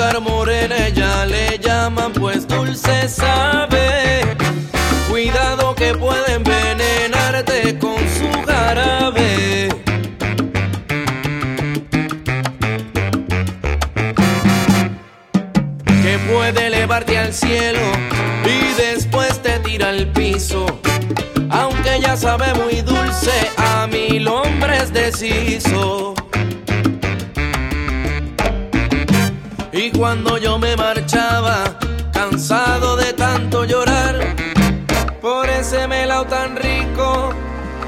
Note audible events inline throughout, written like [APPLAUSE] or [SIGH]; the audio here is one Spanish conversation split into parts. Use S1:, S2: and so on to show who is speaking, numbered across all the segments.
S1: azúcar morena, ella le llaman pues dulce sabe. Cuidado que puede envenenarte con su jarabe. Que puede elevarte al cielo y después te tira al piso. Aunque ya sabe muy dulce, a mil hombres deshizo.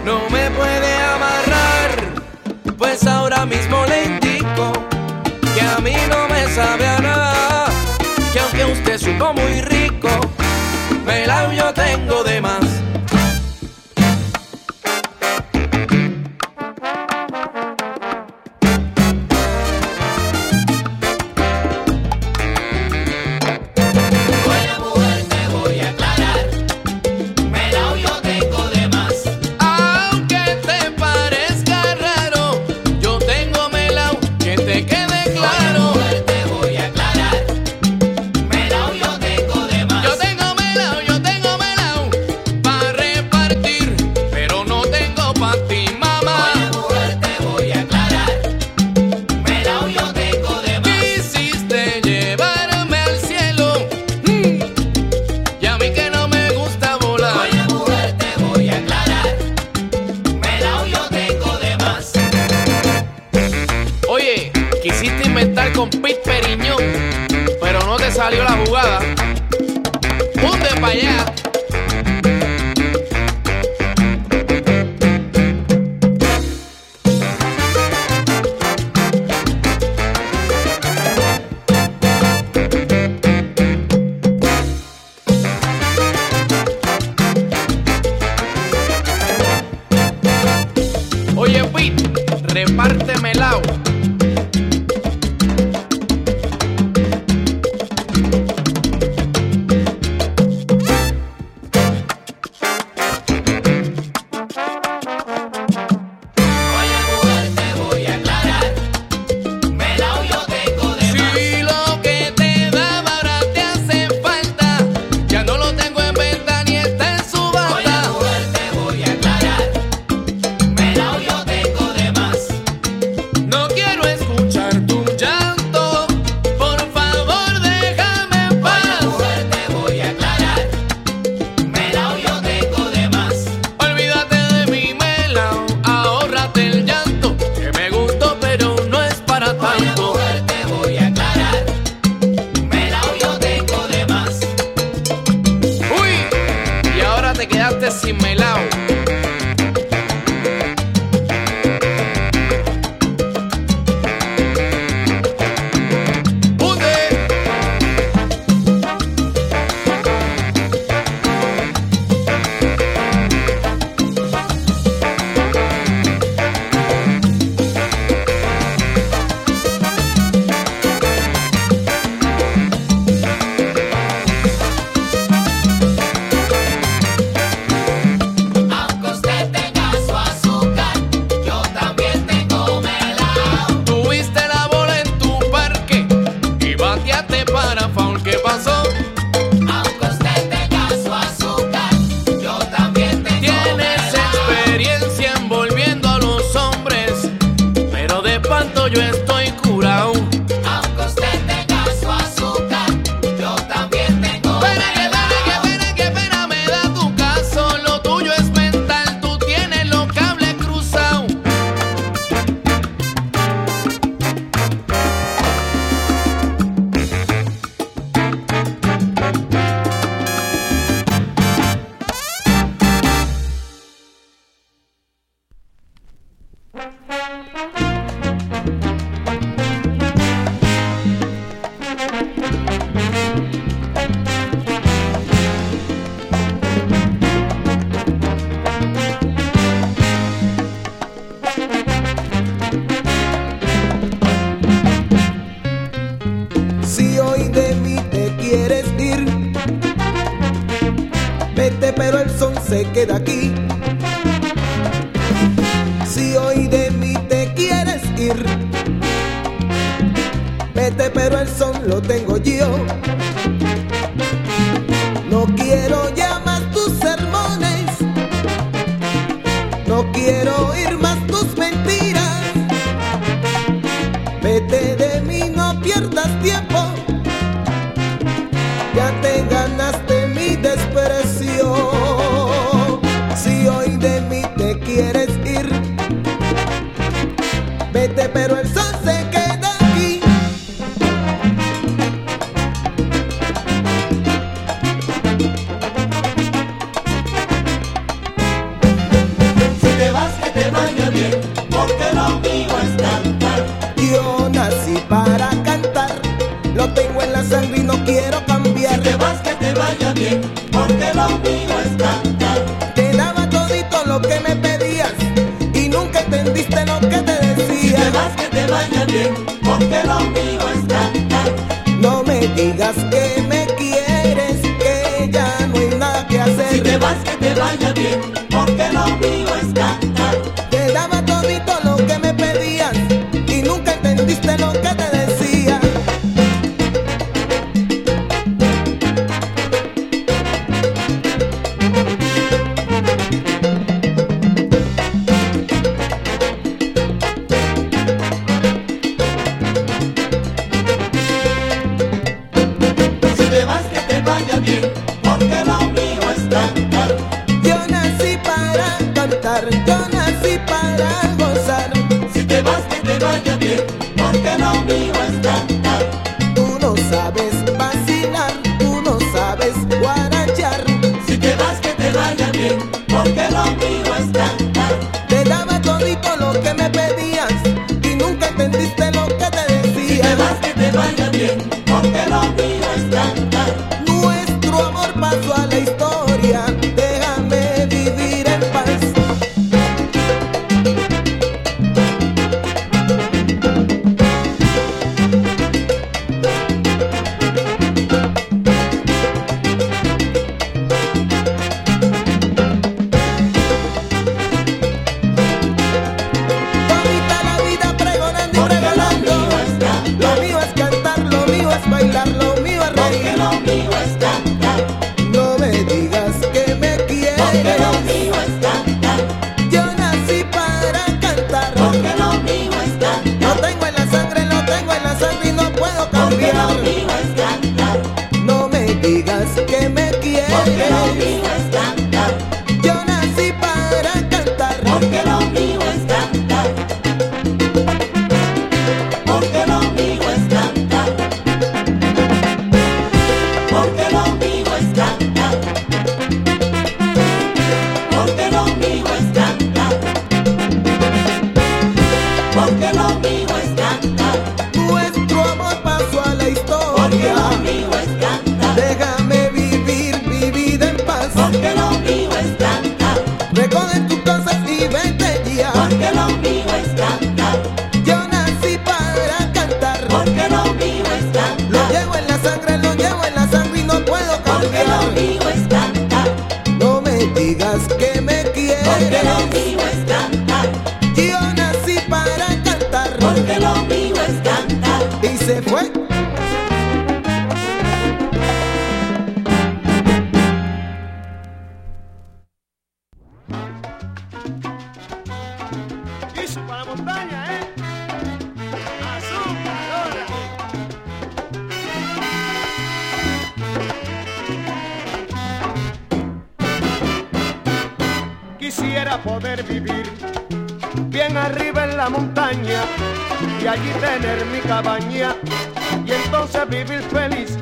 S1: no me puede amarrar, pues ahora mismo le indico que a mí no me sabe a nada, que aunque usted supo muy rico, me
S2: labio tengo de
S1: que lo
S2: mío es cantar.
S3: Y se fue.
S4: allí tener mi cabaña y entonces vivir feliz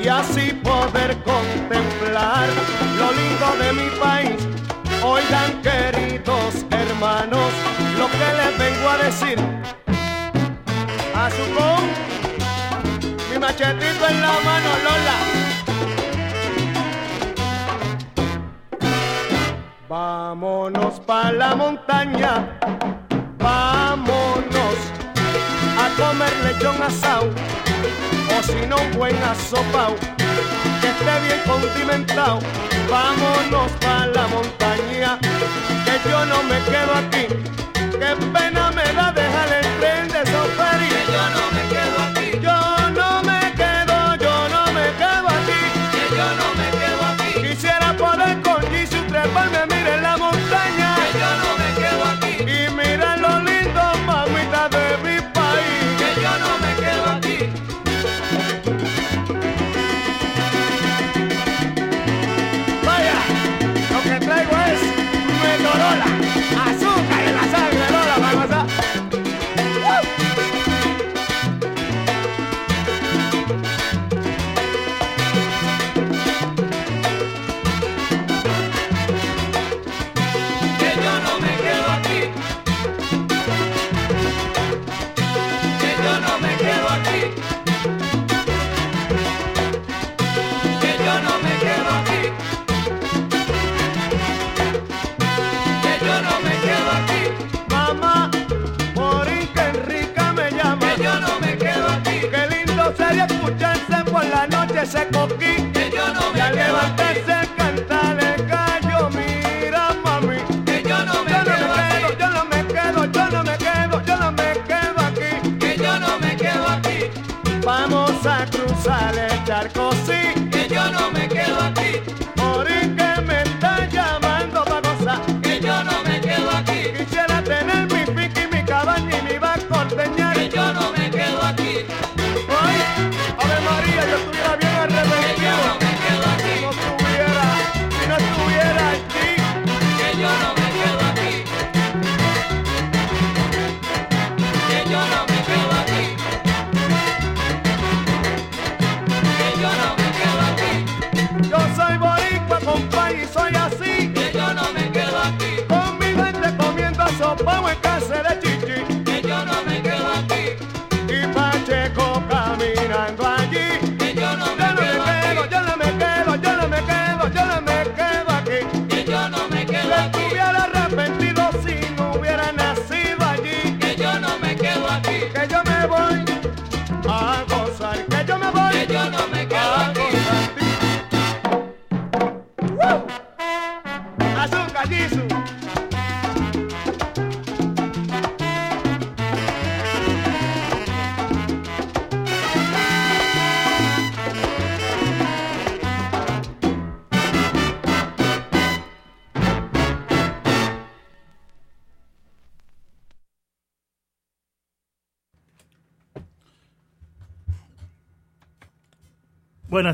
S4: y así poder contemplar lo lindo de mi país. Oigan queridos hermanos lo que les vengo a decir. A su con mi machetito en la mano Lola. Vámonos para la montaña. Pa comer lechón asado o si no un buen asopao que esté bien condimentado. Vámonos para la montaña que yo no me quedo aquí. Qué pena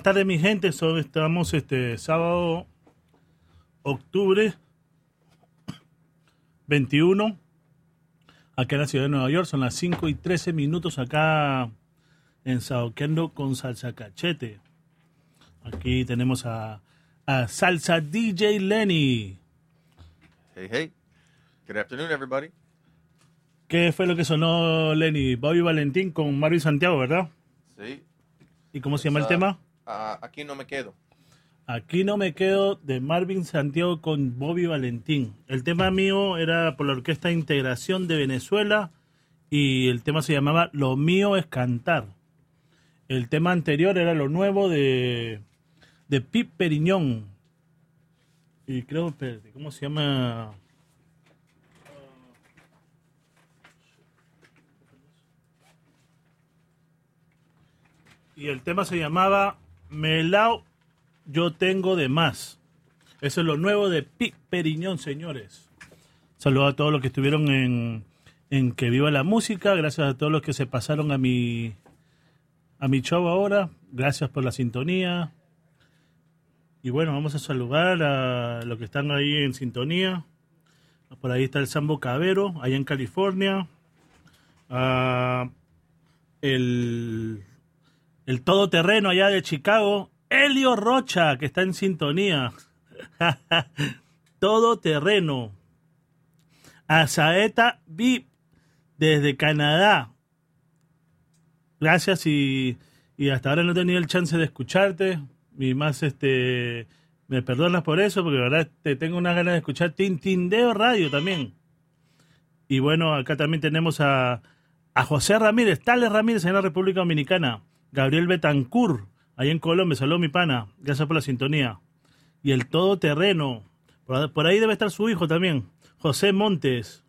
S5: Buenas tardes, mi gente. Son- estamos este sábado, octubre 21, acá en la ciudad de Nueva York. Son las 5 y 13 minutos acá en Saoquendo con Salsa Cachete. Aquí tenemos a, a Salsa DJ Lenny.
S6: Hey, hey. Good afternoon, everybody.
S5: ¿Qué fue lo que sonó Lenny? Bobby Valentín con Mario Santiago, ¿verdad?
S6: Sí.
S5: ¿Y cómo se llama el tema?
S6: Aquí no me quedo.
S5: Aquí no me quedo de Marvin Santiago con Bobby Valentín. El tema mío era por la Orquesta Integración de Venezuela y el tema se llamaba Lo mío es cantar. El tema anterior era lo nuevo de, de Pip Periñón. Y creo, ¿cómo se llama? Y el tema se llamaba Melao yo tengo de más. Eso es lo nuevo de Pip Periñón, señores. Saludos a todos los que estuvieron en, en Que Viva la Música. Gracias a todos los que se pasaron a mi, a mi show ahora. Gracias por la sintonía. Y bueno, vamos a saludar a los que están ahí en sintonía. Por ahí está el Sambo Cabero, allá en California. Ah, el, el todoterreno allá de Chicago, Elio Rocha, que está en sintonía. [LAUGHS] todoterreno. A Saeta VIP, desde Canadá. Gracias y, y hasta ahora no he tenido el chance de escucharte. Y más, este, me perdonas por eso, porque la verdad te tengo unas ganas de escuchar Tintindeo Radio también. Y bueno, acá también tenemos a, a José Ramírez, Tales Ramírez en la República Dominicana, Gabriel Betancourt, ahí en Colombia, saludos mi pana, gracias por la sintonía. Y el todoterreno, por, por ahí debe estar su hijo también, José Montes.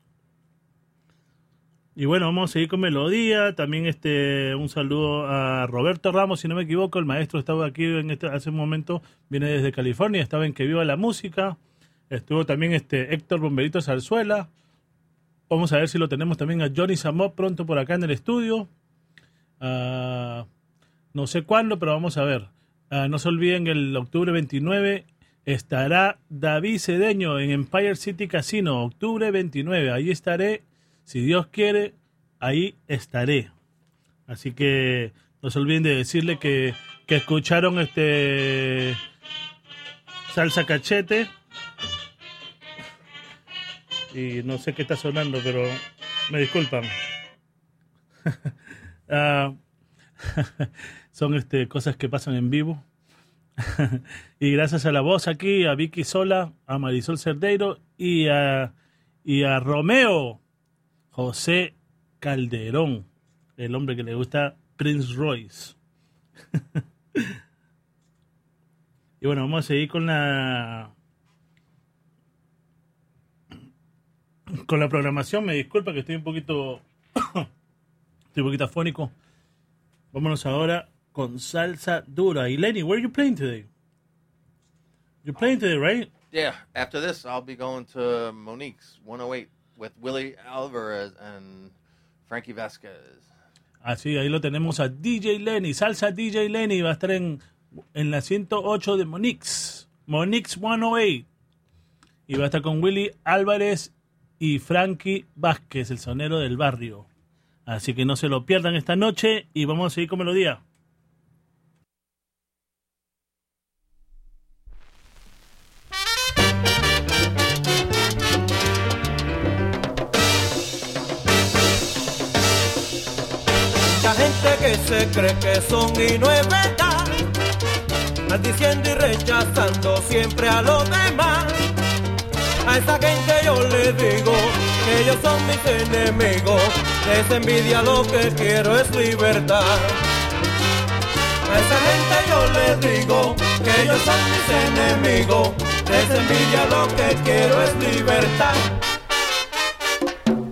S5: Y bueno, vamos a seguir con melodía. También este un saludo a Roberto Ramos, si no me equivoco, el maestro estaba aquí en este, hace un momento, viene desde California, estaba en Que Viva la Música. Estuvo también este Héctor Bomberito Zarzuela. Vamos a ver si lo tenemos también a Johnny Samot pronto por acá en el estudio. Ah, no sé cuándo, pero vamos a ver. Ah, no se olviden, el octubre 29 estará David Cedeño en Empire City Casino, octubre 29. Ahí estaré, si Dios quiere, ahí estaré. Así que no se olviden de decirle que, que escucharon este salsa cachete. Y no sé qué está sonando, pero me disculpan. [LAUGHS] Ah, [LAUGHS] son este, cosas que pasan en vivo. [LAUGHS] y gracias a la voz aquí, a Vicky Sola, a Marisol Cerdeiro y a, y a Romeo José Calderón, el hombre que le gusta Prince Royce. [LAUGHS] y bueno, vamos a seguir con la con la programación. Me disculpa que estoy un poquito [COUGHS] estoy un poquito afónico. Vámonos ahora con salsa dura. Y Lenny, where are you playing today? You're playing today, right?
S6: Yeah, after this, I'll be going to Monique's 108 with Willie Alvarez and Frankie Vasquez.
S5: Así, ahí lo tenemos a DJ Lenny, salsa DJ Lenny, va a estar en, en la 108 de Monix, Monix 108. Y va a estar con Willy Álvarez y Frankie Vázquez, el sonero del barrio. Así que no se lo pierdan esta noche y vamos a seguir con melodía.
S7: Se cree que son y no es verdad, maldiciendo y rechazando siempre a los demás. A esa gente yo les digo que ellos son mis enemigos, les envidia lo que quiero es libertad. A esa gente yo les digo que ellos son mis enemigos, esa envidia lo que quiero es libertad.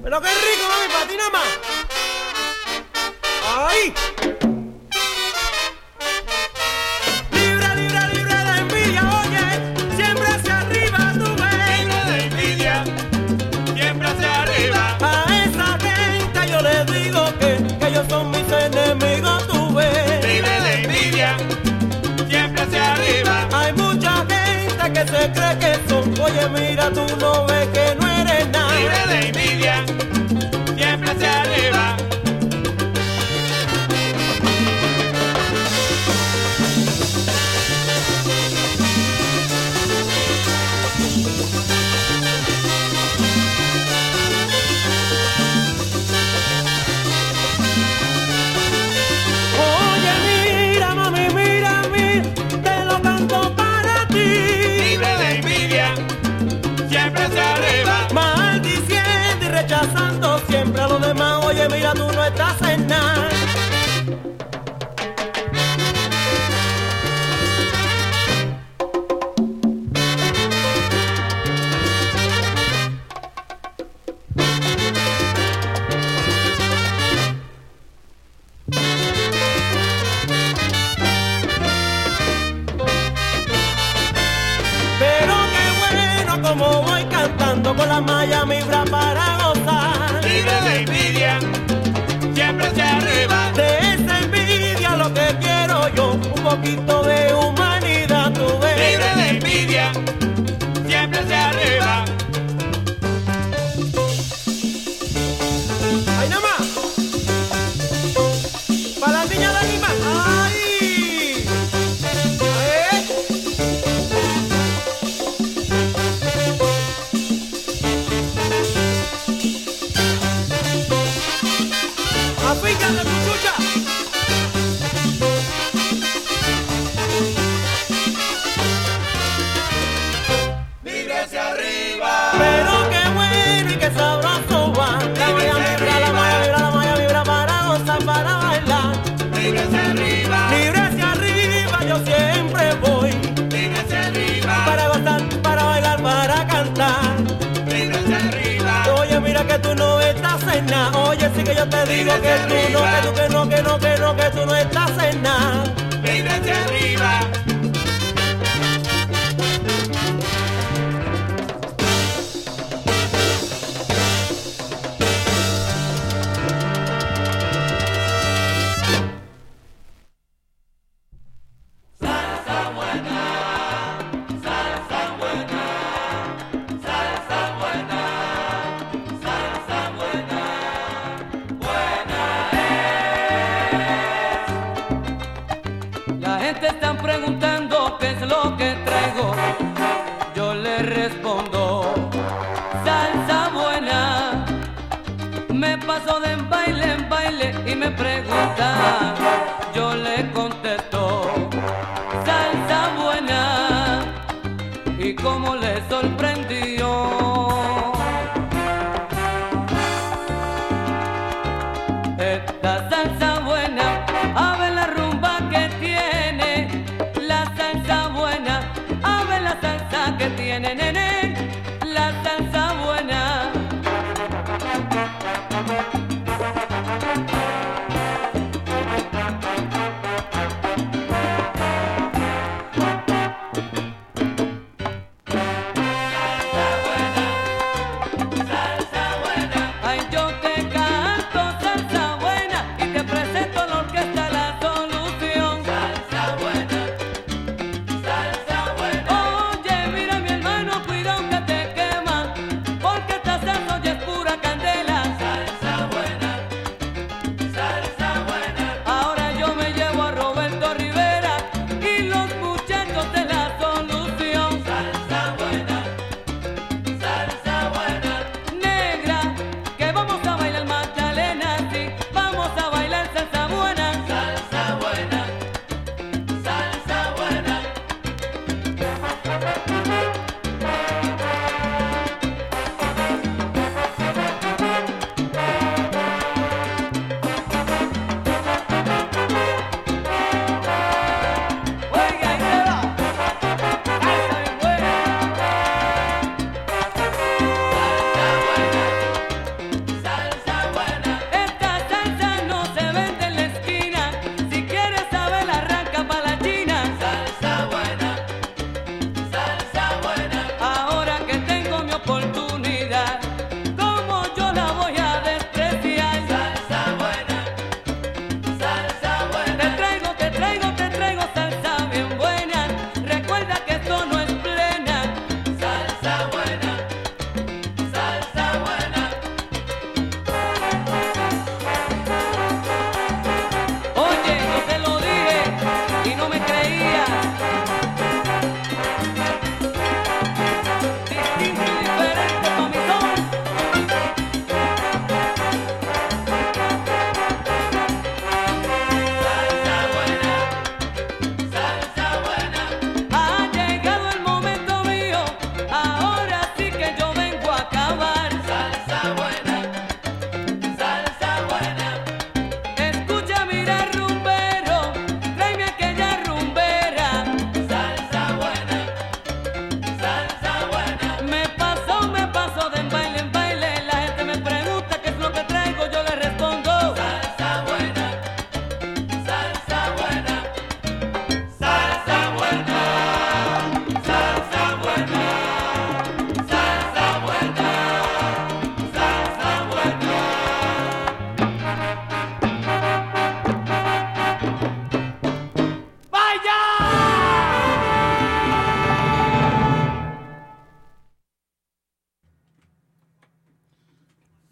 S7: Pero qué rico, mami, para ti nada más. Gente que se cree que son, oye mira tú no ves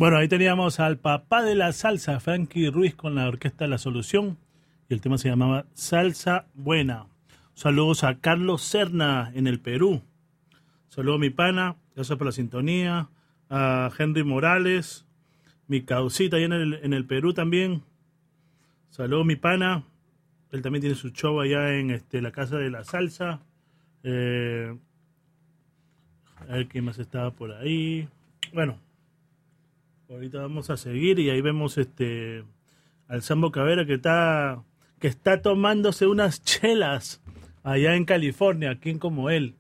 S7: Bueno,
S5: ahí teníamos al papá de la salsa, Frankie Ruiz, con la orquesta La Solución. Y el tema se llamaba Salsa Buena. Saludos a Carlos Serna en el Perú. Saludos mi pana, gracias por la sintonía. A Henry Morales, mi causita allá en el, en el Perú también. Saludos mi pana. Él también tiene su show allá en este, la Casa de la Salsa. Eh, a ver quién más estaba por ahí. Bueno, ahorita vamos a seguir y ahí vemos este al Sambo Cavera que está que está tomándose unas chelas allá en California, quien como él.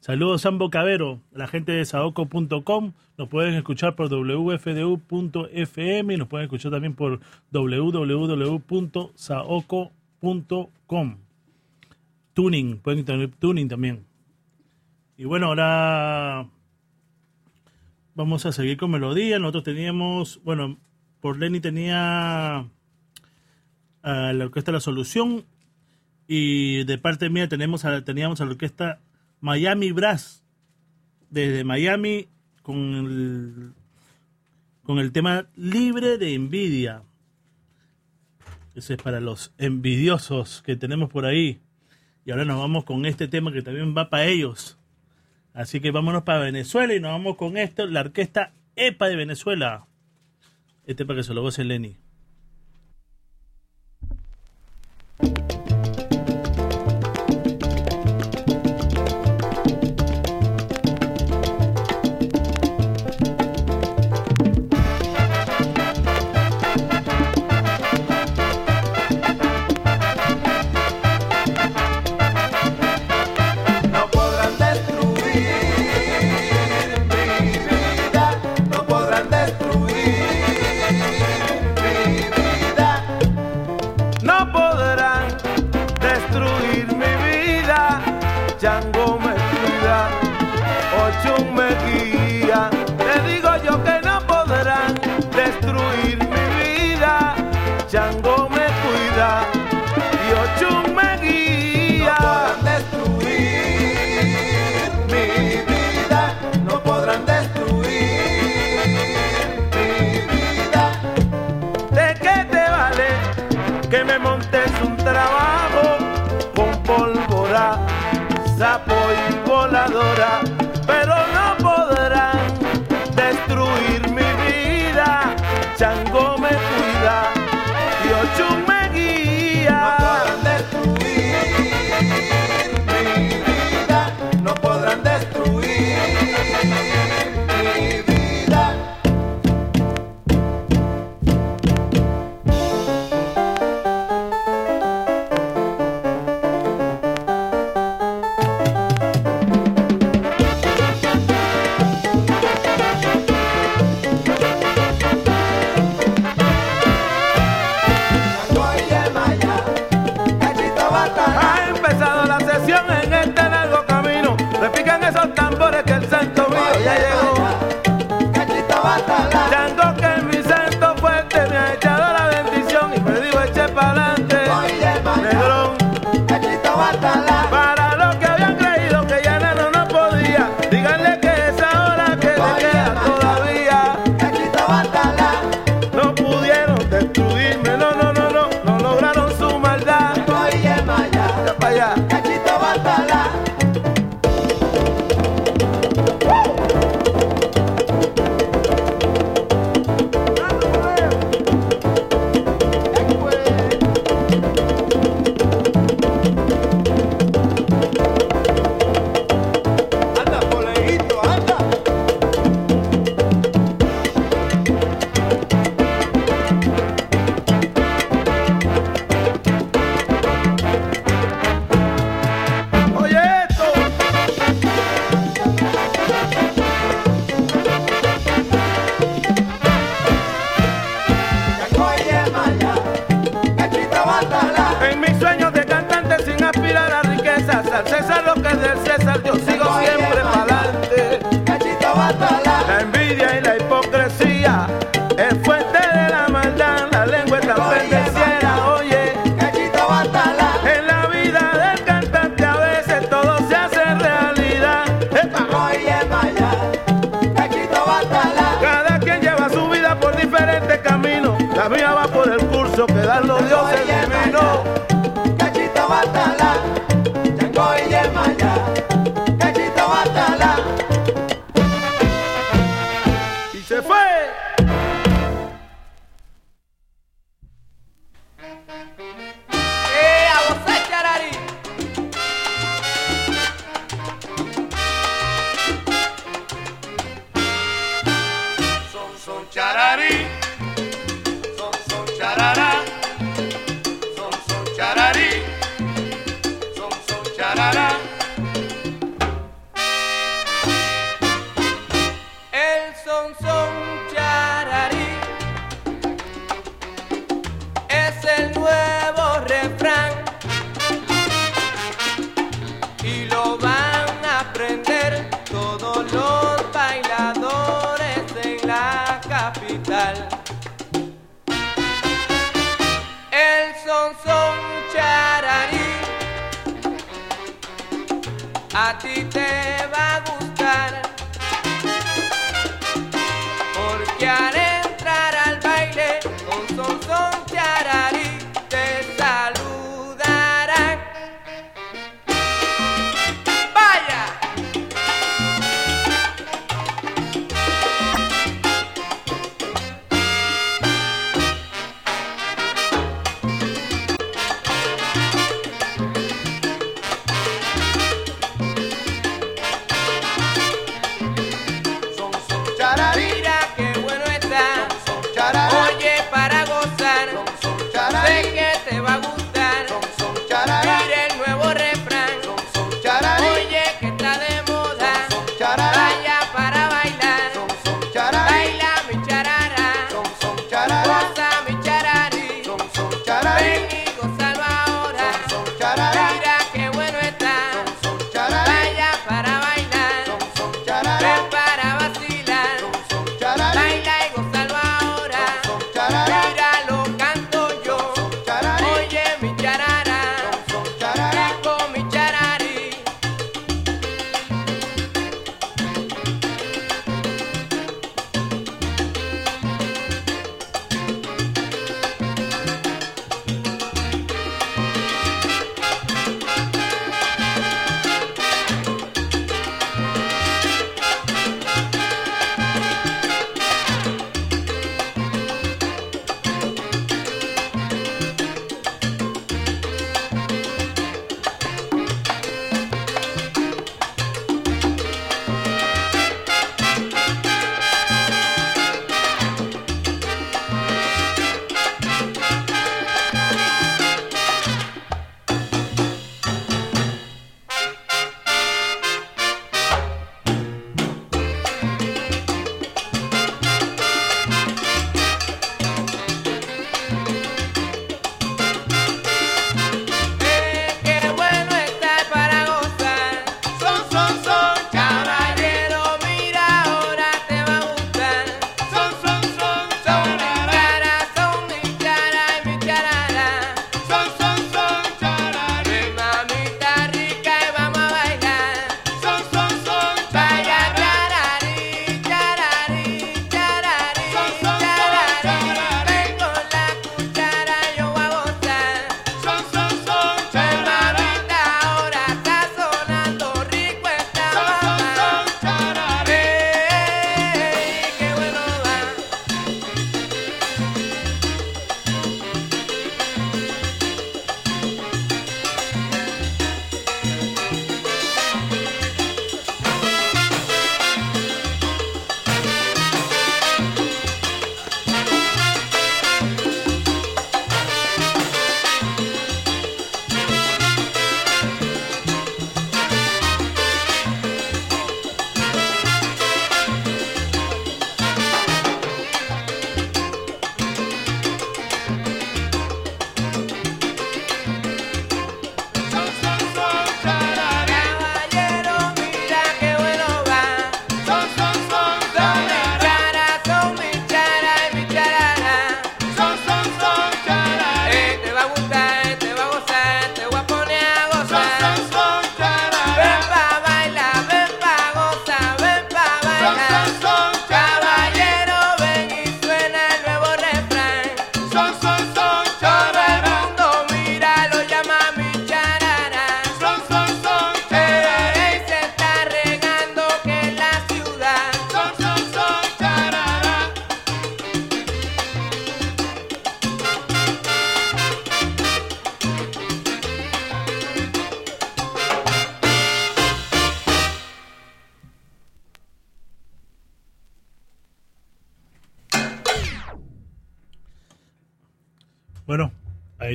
S5: Saludos Sambo Cabero, la gente de saoco.com, nos pueden escuchar por wfdu.fm y nos pueden escuchar también por www.saoco.com. Tuning, pueden tener tuning también. Y bueno, ahora vamos a seguir con melodía. Nosotros teníamos, bueno, por Lenny tenía a la orquesta La Solución y de parte mía tenemos a, teníamos a la orquesta Miami Brass desde Miami con el, con el tema Libre de Envidia. Ese es para los envidiosos que tenemos por ahí. Y ahora nos vamos con este tema que también va para ellos. Así que vámonos para Venezuela y nos vamos con esto, la orquesta EPA de Venezuela. Este para que se lo goce Lenny.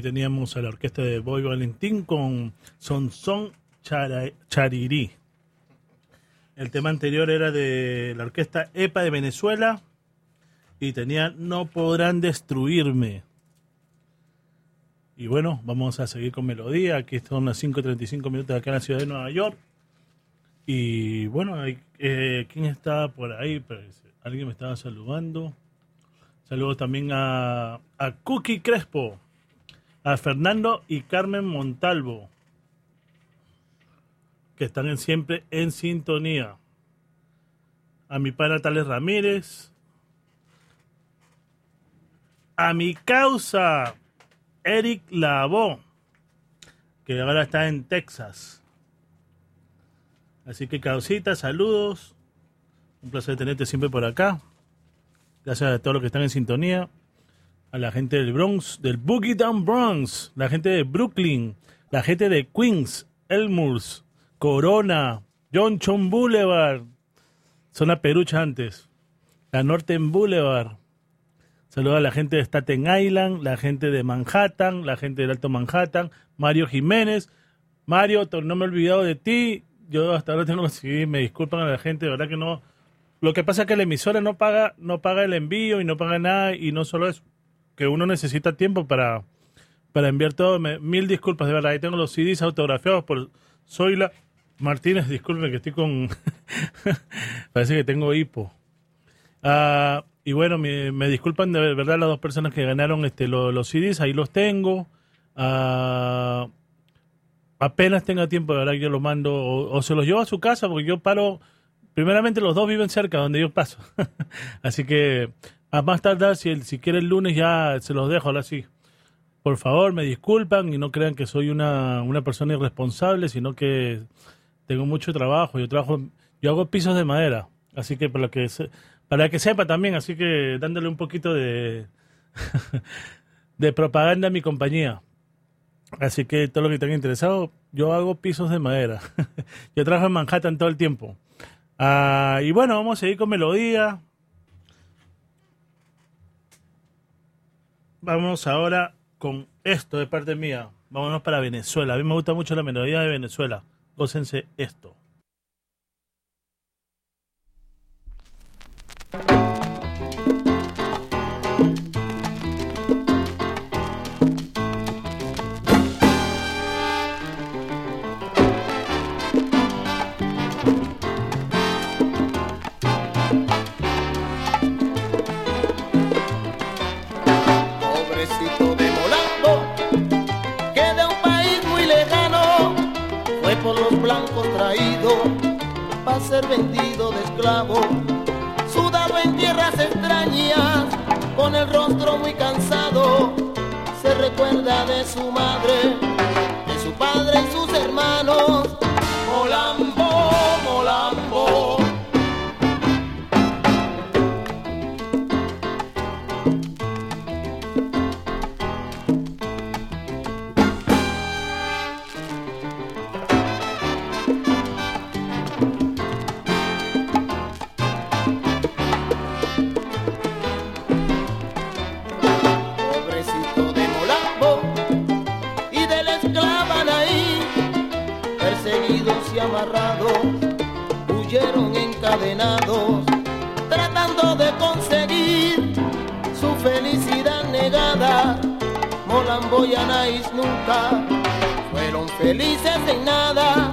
S5: teníamos a la orquesta de Boy Valentín con Sonson Son Charirí. El tema anterior era de la orquesta EPA de Venezuela y tenía No podrán destruirme. Y bueno, vamos a seguir con melodía. Aquí son las 5.35 minutos acá en la ciudad de Nueva York. Y bueno, eh, ¿quién está por ahí? Pues, alguien me estaba saludando. Saludos también a, a Cookie Crespo a Fernando y Carmen Montalvo, que están siempre en sintonía. A mi pana Tales Ramírez. A mi causa, Eric Lavó, que ahora está en Texas. Así que, causita, saludos. Un placer tenerte siempre por acá. Gracias a todos los que están en sintonía. A la gente del Bronx, del Boogie Down Bronx. La gente de Brooklyn. La gente de Queens, Elmhurst, Corona, Johnson Boulevard. Zona Perucha antes. La Norton Boulevard. Saludos a la gente de Staten Island, la gente de Manhattan, la gente del Alto Manhattan, Mario Jiménez. Mario, no me he olvidado de ti. Yo hasta ahora tengo [LAUGHS] que seguir, me disculpan a la gente, de verdad que no. Lo que pasa es que la emisora no paga, no paga el envío y no paga nada, y no solo eso, que uno necesita tiempo para, para enviar todo. Me- mil disculpas, de verdad. Ahí tengo los CDs autografiados por Zoila Martínez. Disculpen que estoy con. [LAUGHS] Parece que tengo hipo. Ah, y bueno, me, disculpan de verdad las dos personas que ganaron este lo- los CDs, ahí los tengo. Ah, apenas tenga tiempo, de verdad yo los mando o, o se los llevo a su casa porque yo paro. Primeramente los dos viven cerca donde yo paso. [LAUGHS] Así que a más tardar, si, el, si quiere el lunes ya se los dejo, ahora sí. Por favor, me disculpan y no crean que soy una, una persona irresponsable, sino que tengo mucho trabajo. Yo trabajo, yo hago pisos de madera. Así que para que para que sepa también, así que dándole un poquito de [LAUGHS] de propaganda a mi compañía. Así que todo lo que estén interesado, yo hago pisos de madera. [LAUGHS] yo trabajo en Manhattan todo el tiempo. Ah, y bueno, vamos a seguir con melodía. Vamos ahora con esto de parte mía. Vámonos para Venezuela. A mí me gusta mucho la melodía de Venezuela. Gócense esto.
S3: Ser vendido de esclavo. Sudado en tierras extrañas, con el rostro muy cansado, se recuerda de su madre, de su padre y sus hermanos. Tratando de conseguir su felicidad negada. Molambo y Anaís nunca fueron felices en nada.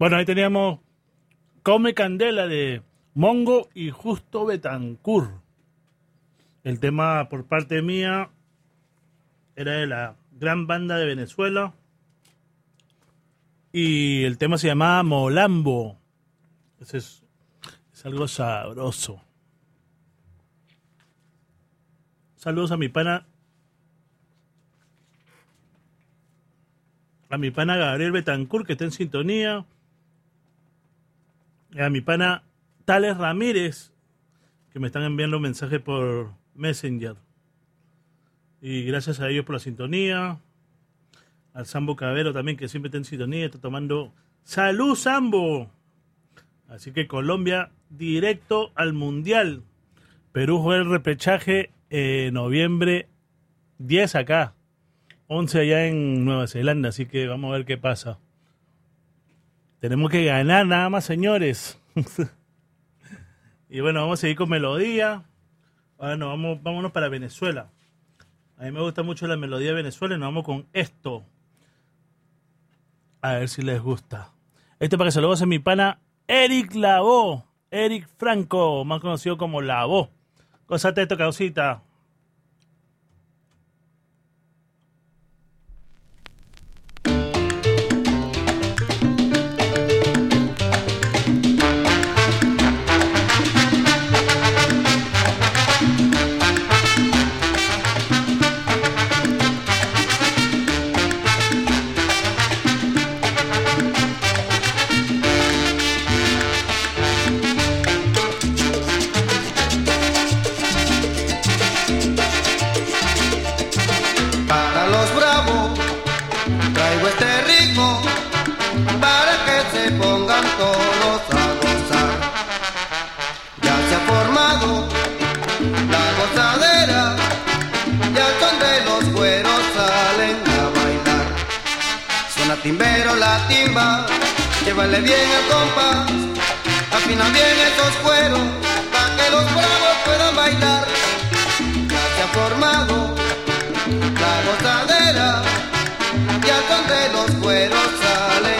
S5: Bueno, ahí teníamos Come Candela de Mongo y Justo Betancur. El tema por parte mía era de la gran banda de Venezuela. Y el tema se llamaba Molambo. Ese es, es algo sabroso. Saludos a mi pana. A mi pana Gabriel Betancourt, que está en sintonía a mi pana Tales Ramírez, que me están enviando un mensaje por Messenger. Y gracias a ellos por la sintonía. Al Sambo Cabero también, que siempre está en sintonía, está tomando salud, Sambo. Así que Colombia directo al Mundial. Perú juega el repechaje eh, noviembre 10 acá, 11 allá en Nueva Zelanda. Así que vamos a ver qué pasa. Tenemos que ganar nada más, señores. [LAUGHS] y bueno, vamos a seguir con melodía. Bueno, vamos, vámonos para Venezuela. A mí me gusta mucho la melodía de Venezuela y nos vamos con esto. A ver si les gusta. Este para que se lo mi pana Eric Lavoe. Eric Franco, más conocido como Lavoe. Cósate esto, causita.
S8: Llévale bien el compás, afina bien esos cueros para que los bravos puedan bailar. Ya se ha formado la gozadera, ya son de los cueros salen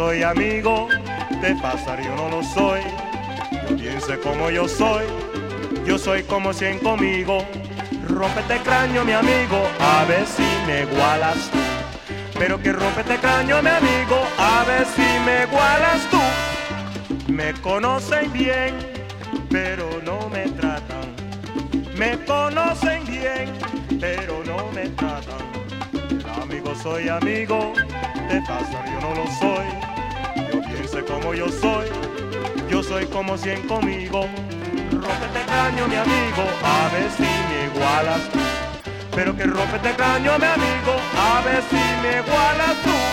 S9: soy amigo, de pasar yo no lo soy. Yo piense como yo soy, yo soy como cien conmigo. Rómpete cráneo, mi amigo, a ver si me igualas tú. Pero que rómpete cráneo, mi amigo, a ver si me igualas tú. Me conocen bien, pero no me tratan. Me conocen bien, pero no me tratan. Amigo soy amigo, de pasar yo no lo soy. Piense como yo soy, yo soy como cien conmigo. Rómpete caño, mi amigo, a ver si me igualas tú. Pero que rómpete caño, mi amigo, a ver si me igualas tú.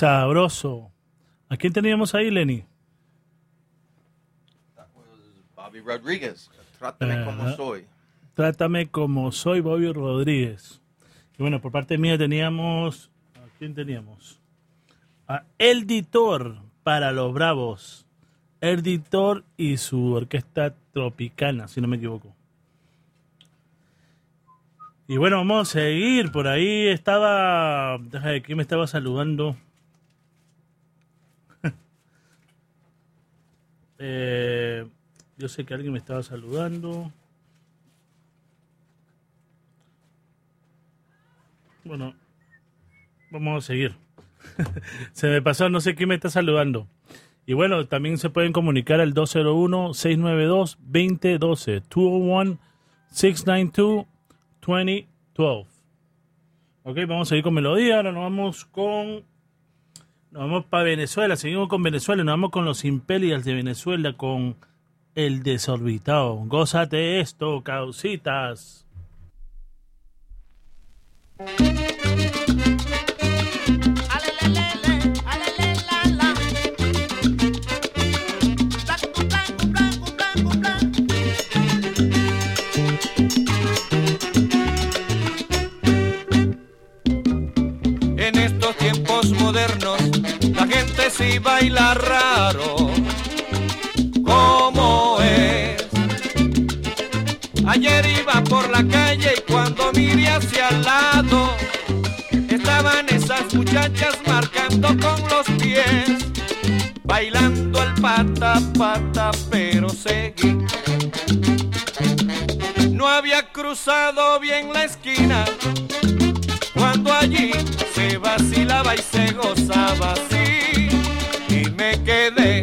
S5: Sabroso. ¿A quién teníamos ahí, Lenny?
S6: Bobby Rodriguez. Trátame como soy.
S5: Trátame como soy Bobby Rodríguez. Y bueno, por parte mía teníamos. ¿A quién teníamos? A Editor para los Bravos. Editor y su orquesta tropicana, si no me equivoco. Y bueno, vamos a seguir. Por ahí estaba. Deja de quién me estaba saludando. Eh, yo sé que alguien me estaba saludando. Bueno, vamos a seguir. [LAUGHS] se me pasó, no sé quién me está saludando. Y bueno, también se pueden comunicar al 201-692-2012. 201-692-2012. Ok, vamos a seguir con melodía. Ahora nos vamos con. Nos vamos para Venezuela. Seguimos con Venezuela. Nos vamos con los Imperials de Venezuela. Con el desorbitado. Gózate esto, causitas.
S7: Sí baila raro. ¿Cómo es? Ayer iba por la calle y cuando miré hacia el lado, estaban esas muchachas marcando con los pies, bailando el pata pata, pero seguí. No había cruzado bien la esquina cuando allí se vacilaba y se gozaba quedé.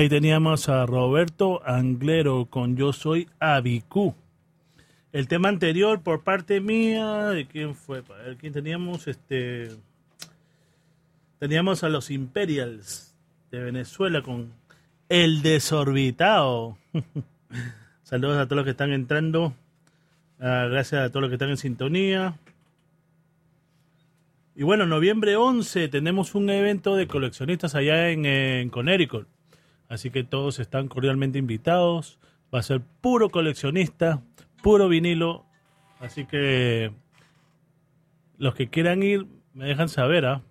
S5: Ahí teníamos a Roberto Anglero con Yo Soy Abicú. El tema anterior por parte mía, ¿de quién fue? Para ver, ¿quién teníamos? Este, teníamos a los Imperials de Venezuela con El Desorbitado. [LAUGHS] Saludos a todos los que están entrando. Ah, gracias a todos los que están en sintonía. Y bueno, noviembre 11 tenemos un evento de coleccionistas allá en, en. Así que todos están cordialmente invitados. Va a ser puro coleccionista, puro vinilo. Así que los que quieran ir, me dejan saber. ¿ah?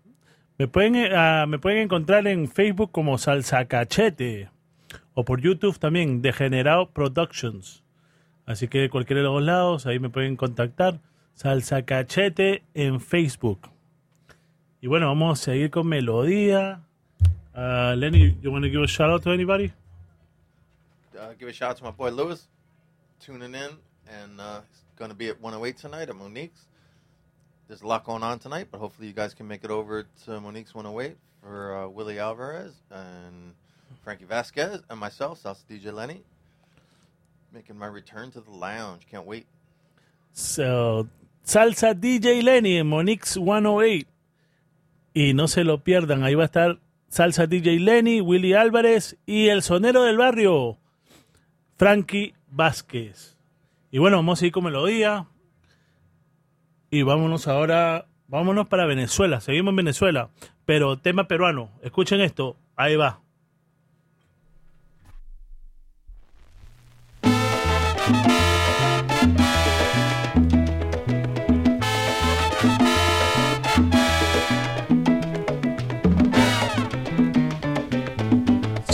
S5: Me, pueden, ah, me pueden encontrar en Facebook como Salsa Cachete. O por YouTube también, Degenerado Productions. Así que de cualquiera de los dos lados, ahí me pueden contactar. Salsa Cachete en Facebook. Y bueno, vamos a seguir con melodía. Uh, Lenny, you want to give a shout out to anybody?
S6: Uh, give a shout out to my boy Lewis, tuning in, and uh, he's going to be at 108 tonight at Monique's. There's a lot going on tonight, but hopefully you guys can make it over to Monique's 108 for uh, Willie Alvarez and Frankie Vasquez and myself, Salsa DJ Lenny, making my return to the lounge. Can't wait.
S5: So, Salsa DJ Lenny en Monix 108. Y no se lo pierdan, ahí va a estar Salsa DJ Lenny, Willy Álvarez y el sonero del barrio, Frankie Vázquez. Y bueno, vamos a ir con melodía. Y vámonos ahora, vámonos para Venezuela. Seguimos en Venezuela, pero tema peruano. Escuchen esto, ahí va.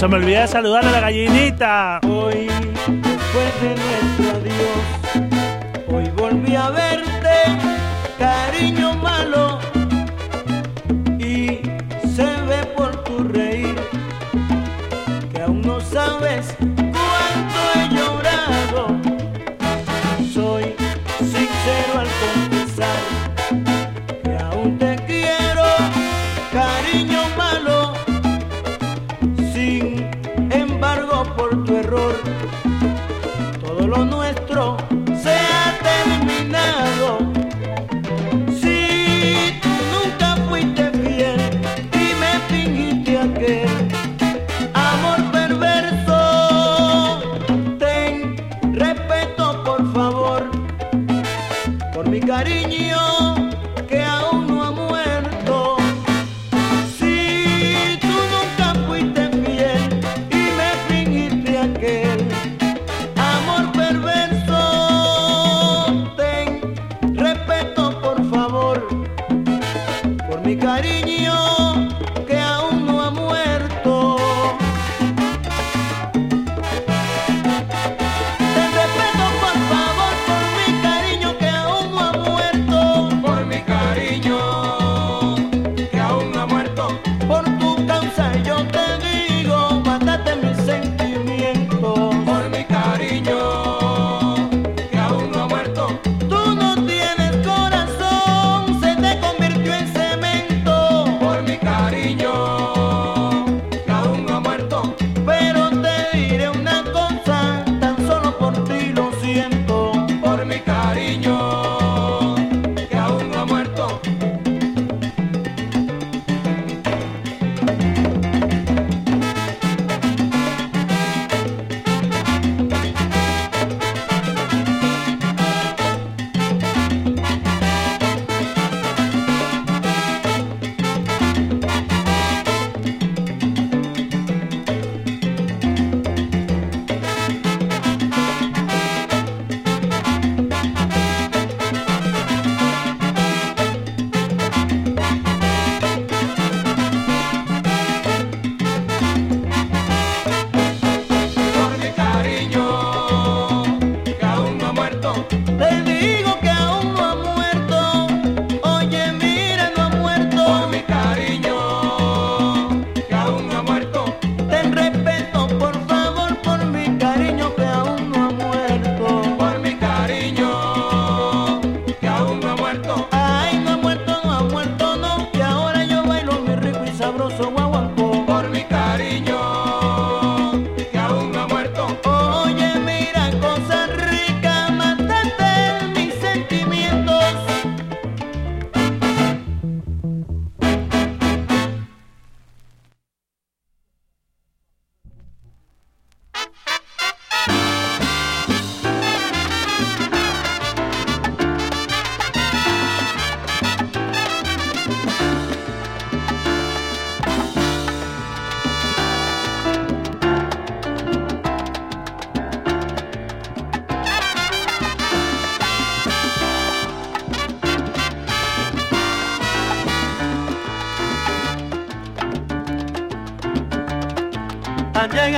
S5: Se me olvidó saludar a la gallinita.
S7: Hoy, después de nuestro adiós, hoy volví a verte, cariño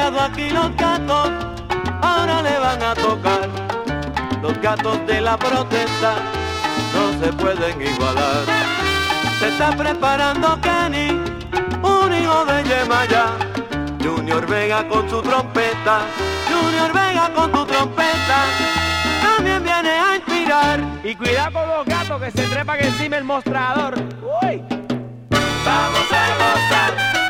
S7: llegado aquí los gatos, ahora le van a tocar. Los gatos de la protesta no se pueden igualar. Se está preparando Kenny, un
S10: hijo de Yemaya. Junior Vega con su trompeta, Junior Vega con tu trompeta, también viene a inspirar.
S11: Y cuidado con los gatos que se trepan encima del mostrador. Uy.
S12: Vamos a gozar.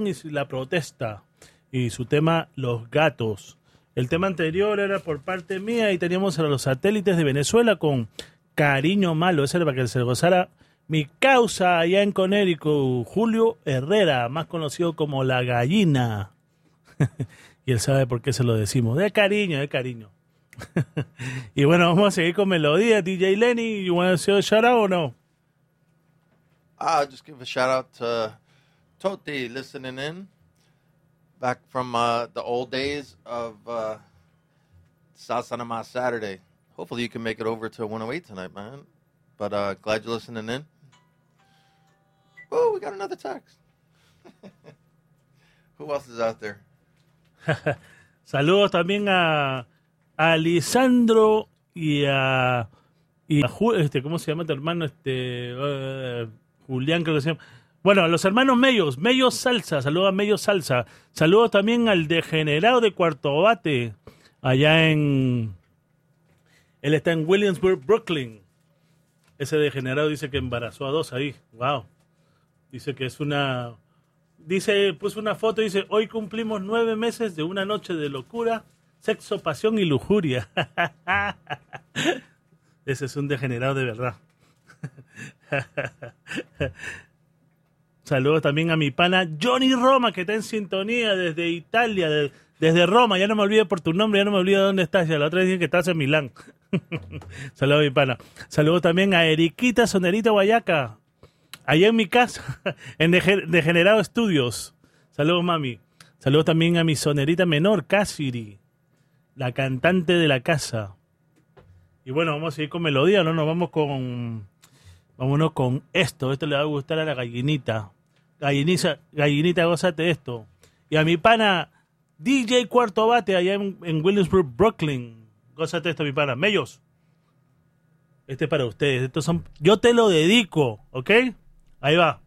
S11: Y
S12: la protesta
S10: y
S5: su tema Los gatos. El tema anterior era por parte mía y teníamos a los satélites de Venezuela con Cariño Malo. Ese era para que se gozara mi causa allá en Conérico, Julio Herrera, más conocido como La Gallina. [LAUGHS] y él sabe por qué se lo decimos. De cariño, de cariño. [LAUGHS] y bueno, vamos a seguir con melodía. DJ Lenny, you want to say a shout out o no?
S6: I'll just give a shout out Toti listening in back from uh, the old days of uh, South Sanama Saturday. Hopefully, you can make it over to 108 tonight, man. But uh, glad you're listening in. Oh, we got another text. [LAUGHS] Who else is out there? [LAUGHS]
S5: Saludos también a, a Lisandro y a, y a este, ¿cómo se llama tu hermano? Este, eh, Julián creo que se llama. Bueno, a los hermanos Mellos, Mellos Salsa, saludos a Mellos Salsa. Saludos también al degenerado de Cuarto Bate, allá en... Él está en Williamsburg, Brooklyn. Ese degenerado dice que embarazó a dos ahí. Wow. Dice que es una... Dice, puso una foto y dice, hoy cumplimos nueve meses de una noche de locura, sexo, pasión y lujuria. [LAUGHS] Ese es un degenerado de verdad. [LAUGHS] Saludos también a mi pana Johnny Roma, que está en sintonía desde Italia, de- desde Roma. Ya no me olvido por tu nombre, ya no me olvido de dónde estás. Ya la otra vez dije que estás en Milán. [LAUGHS] Saludos mi pana. Saludos también a Eriquita Sonerita Guayaca, allá en mi casa, [LAUGHS] en Dege- Degenerado Estudios. Saludos, mami.
S2: Saludos también a mi sonerita menor, Cassidy, la cantante de la casa. Y bueno, vamos a seguir con melodía, ¿no? Nos vamos con. Vámonos con esto. Esto le va a gustar a la gallinita. Gallinita, gallinita, gózate esto. Y a mi pana DJ Cuarto Bate allá en, en Williamsburg, Brooklyn. Gózate esto, mi pana. Mellos. Este es para ustedes. Estos son, yo te lo dedico, ¿ok? Ahí va.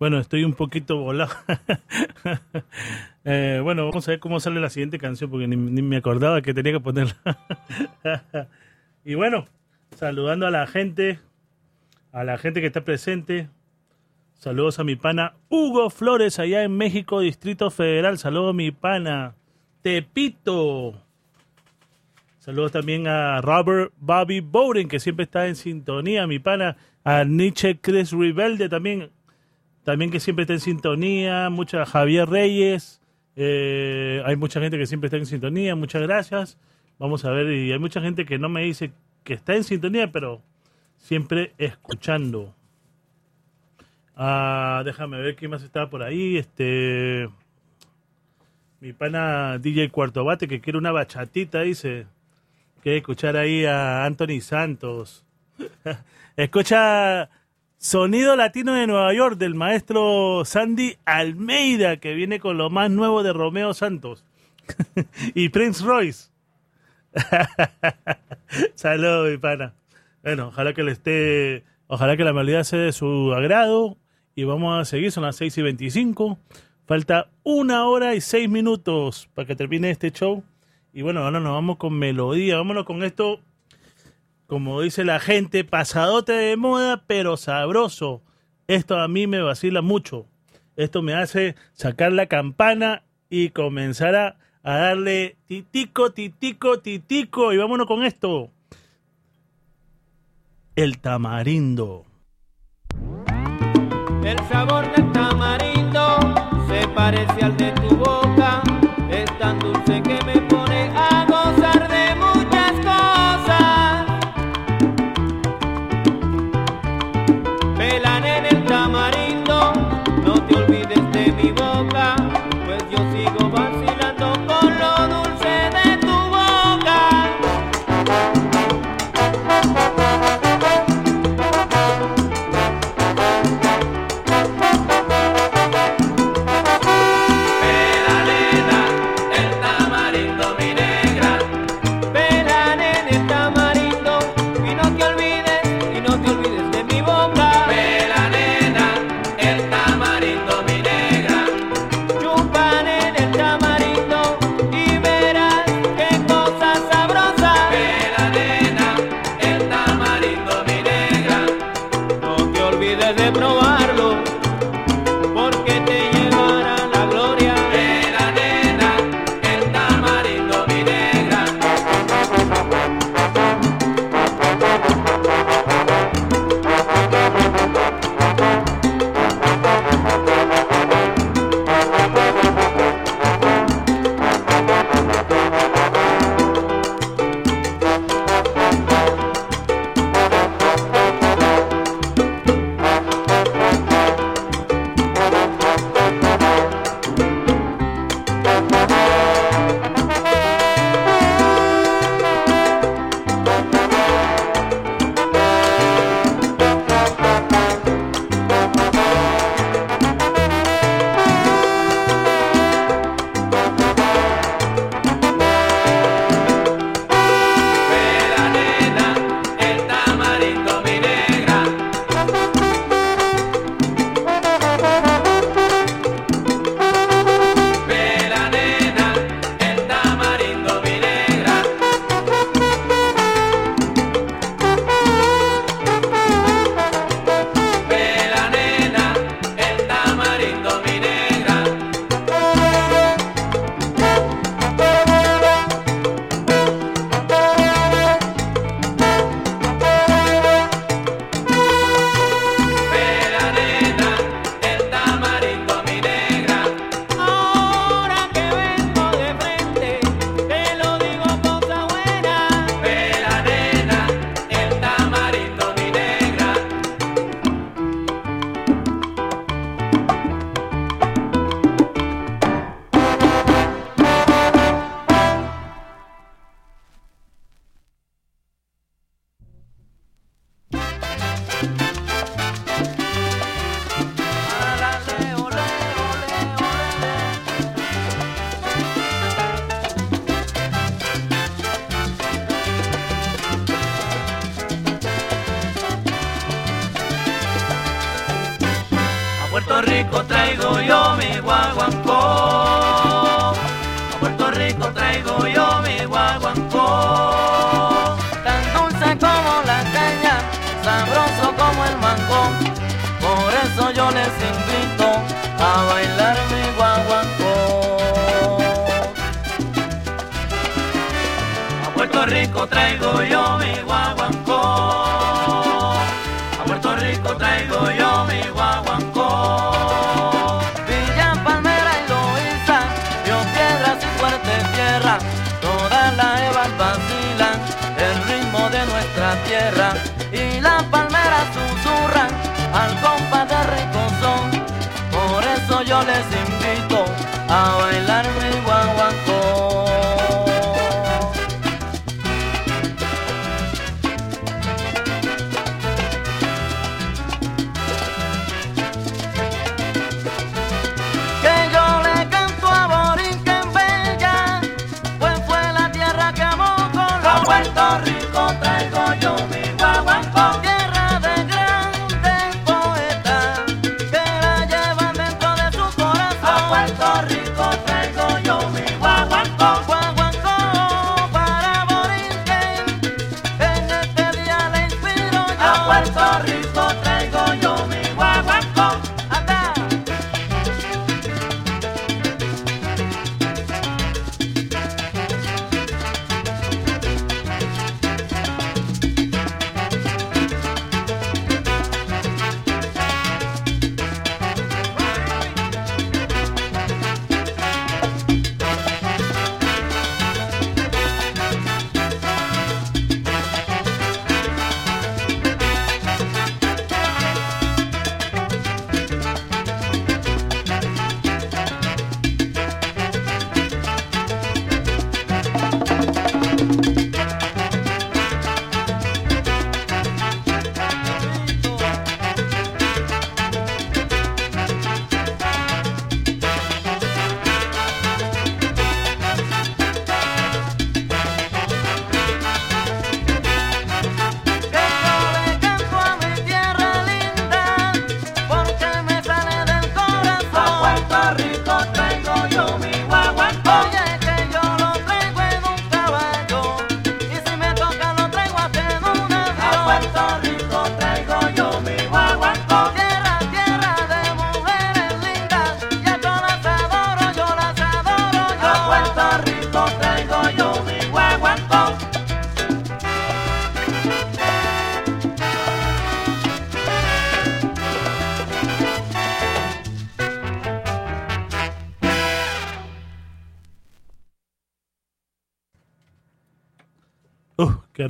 S5: Bueno, estoy un poquito volado. [LAUGHS] Eh, bueno, vamos a ver cómo sale la siguiente canción porque ni, me acordaba que tenía que ponerla. [LAUGHS] y bueno, saludando a la gente, a la gente que está presente. Saludos a mi pana Hugo Flores allá en México, Distrito Federal. Saludos a mi pana Tepito. Saludos también a Robert Bobby Bowden, que siempre está en sintonía, mi pana. A Nietzsche Chris Rebelde también, también que siempre está en sintonía. Mucha Javier Reyes. eh, hay mucha gente que siempre está en sintonía. Muchas gracias. Vamos a ver, y hay mucha gente que no me dice que está en sintonía, pero siempre escuchando. Ah, déjame ver quién más está por ahí. Este. Mi pana DJ Cuarto Bate que quiere una bachatita, dice. Quiere escuchar ahí a Anthony Santos. [LAUGHS] Escucha Sonido Latino de Nueva York del maestro Sandy Almeida, que viene con lo más nuevo de Romeo Santos. [LAUGHS] y Prince Royce. [LAUGHS] Saludos, mi pana. Bueno, ojalá que le esté. Ojalá que la melodía sea de su agrado. Y vamos a seguir, son las 6 y 25. Falta una hora y seis minutos para que termine este show. Y bueno, ahora nos vamos con melodía. Vámonos con esto, como dice la gente, pasadote de moda, pero sabroso. Esto a mí me vacila mucho. Esto me hace sacar la campana y comenzar a, a darle titico, titico, titico. Y vámonos con esto. El tamarindo.
S13: El sabor del tamarindo se parece al de tu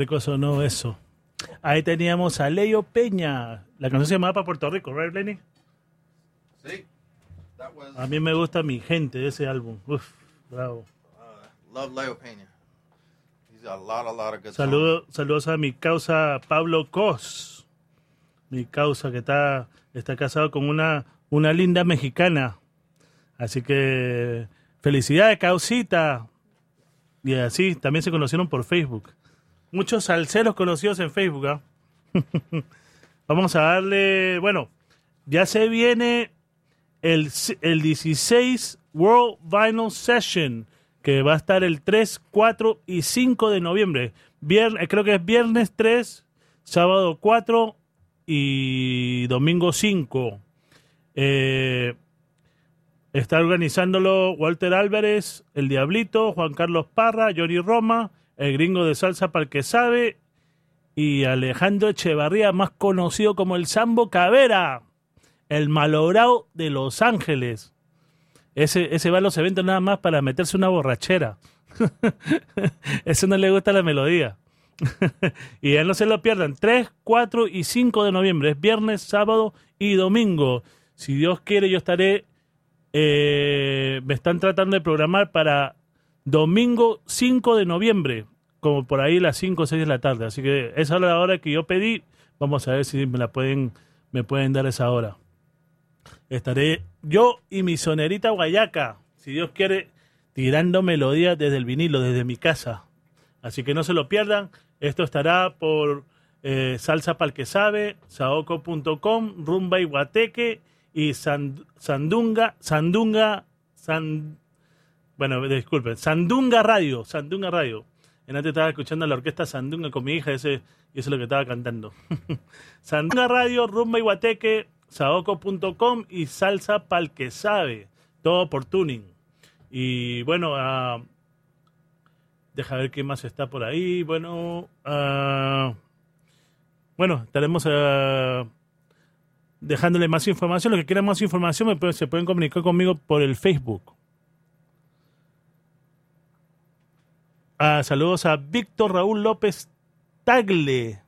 S14: rico
S5: sonó eso. Ahí teníamos a Leo Peña. La canción se llamaba para Puerto Rico, ¿right, Lenny?
S6: See, that was
S5: A mí me gusta mi gente de ese álbum. Uf, bravo.
S6: uh, Love Leo Pena. He's got a lot, a lot of good songs.
S5: Saludos, saludos a mi causa Pablo Cos. Mi causa que está, está casado con una, una linda mexicana. Así que felicidades, causita. Y así también se conocieron por Facebook. Muchos salseros conocidos en Facebook. ¿ah? [LAUGHS] Vamos a darle, bueno, ya se viene el, el 16 World Vinyl Session, que va a estar el 3, 4 y 5 de noviembre. Viernes, creo que es viernes 3, sábado 4 y domingo 5. Eh, está organizándolo Walter Álvarez, El Diablito, Juan Carlos Parra, Johnny Roma, el gringo de salsa para el que sabe, y Alejandro Echevarría, más conocido como el Sambo Cavera, el malogrado de Los Ángeles. Ese, ese va a los eventos nada más para meterse una borrachera. [LAUGHS] Eso no le gusta la melodía. [LAUGHS] y ya no se lo pierdan. 3, 4 y 5 de noviembre. Es viernes, sábado y domingo. Si Dios quiere, yo estaré. eh, me están tratando de programar para domingo 5 de noviembre. Como por ahí las 5 o 6 de la tarde. Así que esa es la hora que yo pedí. Vamos a ver si me la pueden, me pueden dar esa hora. Estaré yo y mi sonerita guayaca, si Dios quiere, tirando melodías desde el vinilo, desde mi casa. Así que no se lo pierdan. Esto estará por eh, Salsa Pal que sabe, saoco.com, Rumba y Guateque y Sand- Sandunga, Sandunga, San, bueno, disculpen, Sandunga Radio, Sandunga Radio. En antes estaba escuchando la orquesta Sandunga con mi hija, ese, y eso es lo que estaba cantando. [LAUGHS] Sandunga Radio, Rumba y Guateque, saoco.com y Salsa Pal que sabe. Todo por tuning. Y bueno, ah, deja ver qué más está por ahí. Bueno, ah, bueno, estaremos ah, dejándole más información. Los que quieran más información se pueden comunicar conmigo por el Facebook. Ah, saludos a Víctor Raúl López Tagle.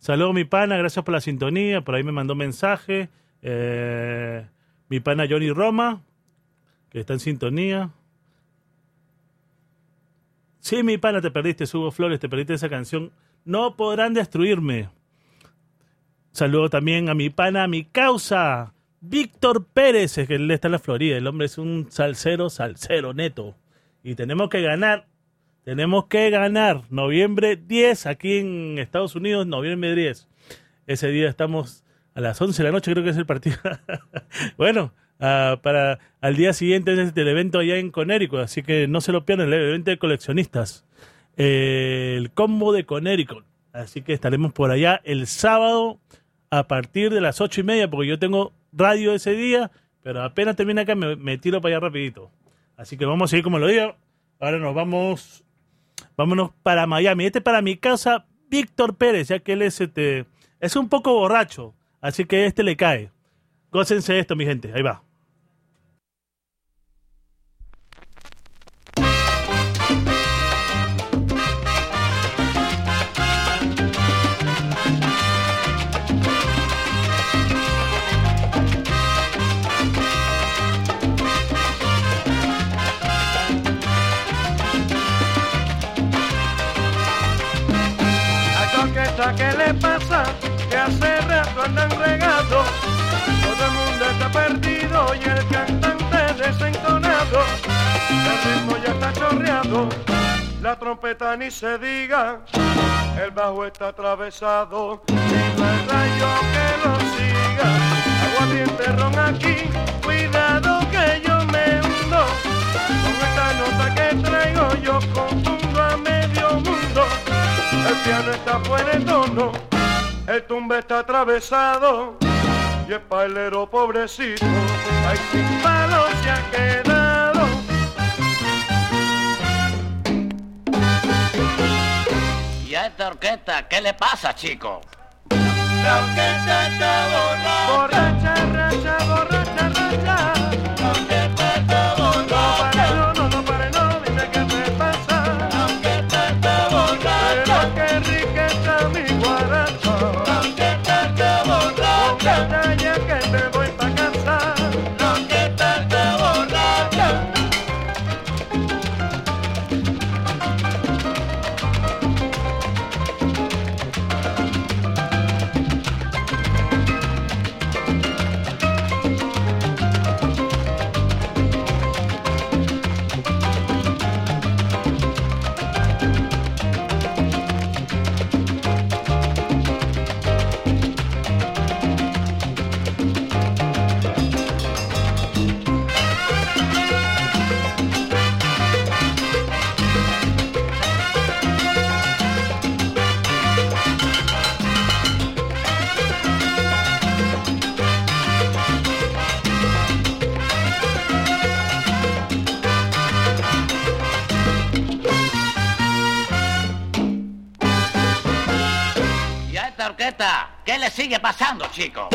S5: Saludos mi pana, gracias por la sintonía. Por ahí me mandó mensaje. Eh, mi pana Johnny Roma, que está en sintonía. Sí, mi pana, te perdiste, Hugo Flores, te perdiste esa canción. No podrán destruirme. Saludo también a mi pana, a mi causa, Víctor Pérez, que él está en la Florida. El hombre es un salsero, salsero neto. Y tenemos que ganar. Tenemos que ganar. Noviembre 10, aquí en Estados Unidos, noviembre 10. Ese día estamos a las 11 de la noche, creo que es el partido. [LAUGHS] bueno, ah, para al día siguiente es el evento allá en Connecticut, así que no se lo pierdan, el evento de coleccionistas. Eh, el combo de Connecticut. Así que estaremos por allá el sábado a partir de las ocho y media, porque yo tengo radio ese día, pero apenas termina acá me, me tiro para allá rapidito. Así que vamos a seguir como lo digo. Ahora nos vamos, vámonos para Miami. Este para mi casa, Víctor Pérez, ya que él es, este, es un poco borracho, así que este le cae. Gócense esto, mi gente. Ahí va.
S3: Hace rato andan regados. Todo el mundo está perdido y el cantante desentonado. El ritmo ya está chorreado, la trompeta ni se diga. El bajo está atravesado y no hay rayo que lo siga. Aguardiente ron aquí, cuidado que yo me hundo. Con esta nota que traigo yo confundo a medio mundo. El piano está fuera de tono, el tumbe está atravesado y el pailero pobrecito, ay sin palo se ha quedado.
S15: ¿Y a esta orquesta qué le pasa, chico?
S3: La orquesta está borracha, borracha, borracha, borracha. ¿Qué
S7: le sigue pasando, chico?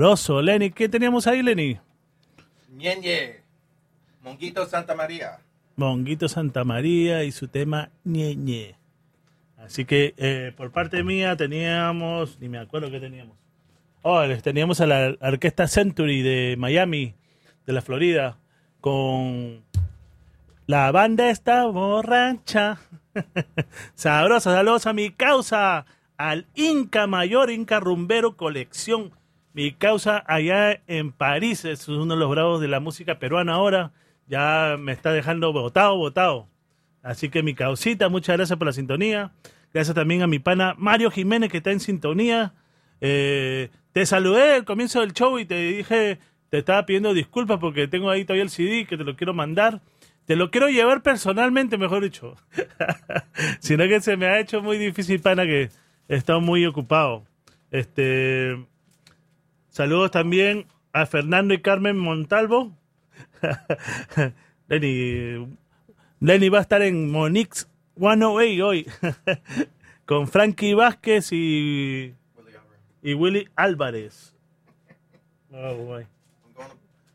S16: Sabroso.
S5: Lenny, ¿qué teníamos ahí, Lenny?
S6: Ñeñe, Monguito Santa María.
S5: Monguito Santa María y su tema Ñeñe. Así que eh, por parte mía teníamos, ni me acuerdo qué teníamos. Oh, les teníamos a la Orquesta Century de Miami, de la Florida, con la banda está borracha. [LAUGHS] Sabrosa, saludos a mi causa, al Inca Mayor, Inca Rumbero Colección. Mi causa allá en París, es uno de los bravos de la música peruana ahora. Ya me está dejando botado, botado. Así que mi causita, muchas gracias por la sintonía. Gracias también a mi pana Mario Jiménez que está en sintonía. Eh, te saludé al comienzo del show y te dije, te estaba pidiendo disculpas porque tengo ahí todavía el CD que te lo quiero mandar. Te lo quiero llevar personalmente, mejor dicho. [LAUGHS] Sino que se me ha hecho muy difícil, pana, que he estado muy ocupado. Este, saludos también a Fernando y Carmen Montalvo. [LAUGHS] Lenny, Lenny va a estar en Monix 108 hoy. [LAUGHS] Con Frankie Vázquez y, y Willy Álvarez. Oh.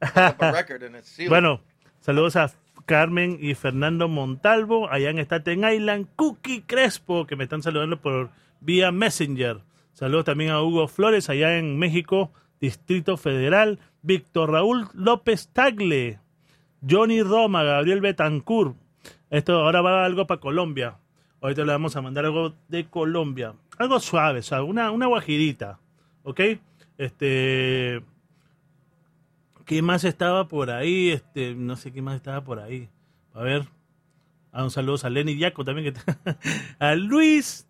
S5: [LAUGHS] Bueno, saludos a Carmen y Fernando Montalvo, allá en Staten Island, Cookie Crespo, que me están saludando por vía Messenger. Saludos también a Hugo Flores, allá en México, Distrito Federal, Víctor Raúl López Tagle, Johnny Roma, Gabriel Betancourt. Esto ahora va algo para Colombia. Ahorita le vamos a mandar algo de Colombia. Algo suave, suave, una, una guajirita. ¿Ok? Este. ¿Qué más estaba por ahí? Este, no sé qué más estaba por ahí. A ver. A un saludo a Lenny Diaco también. Que [LAUGHS] a Luis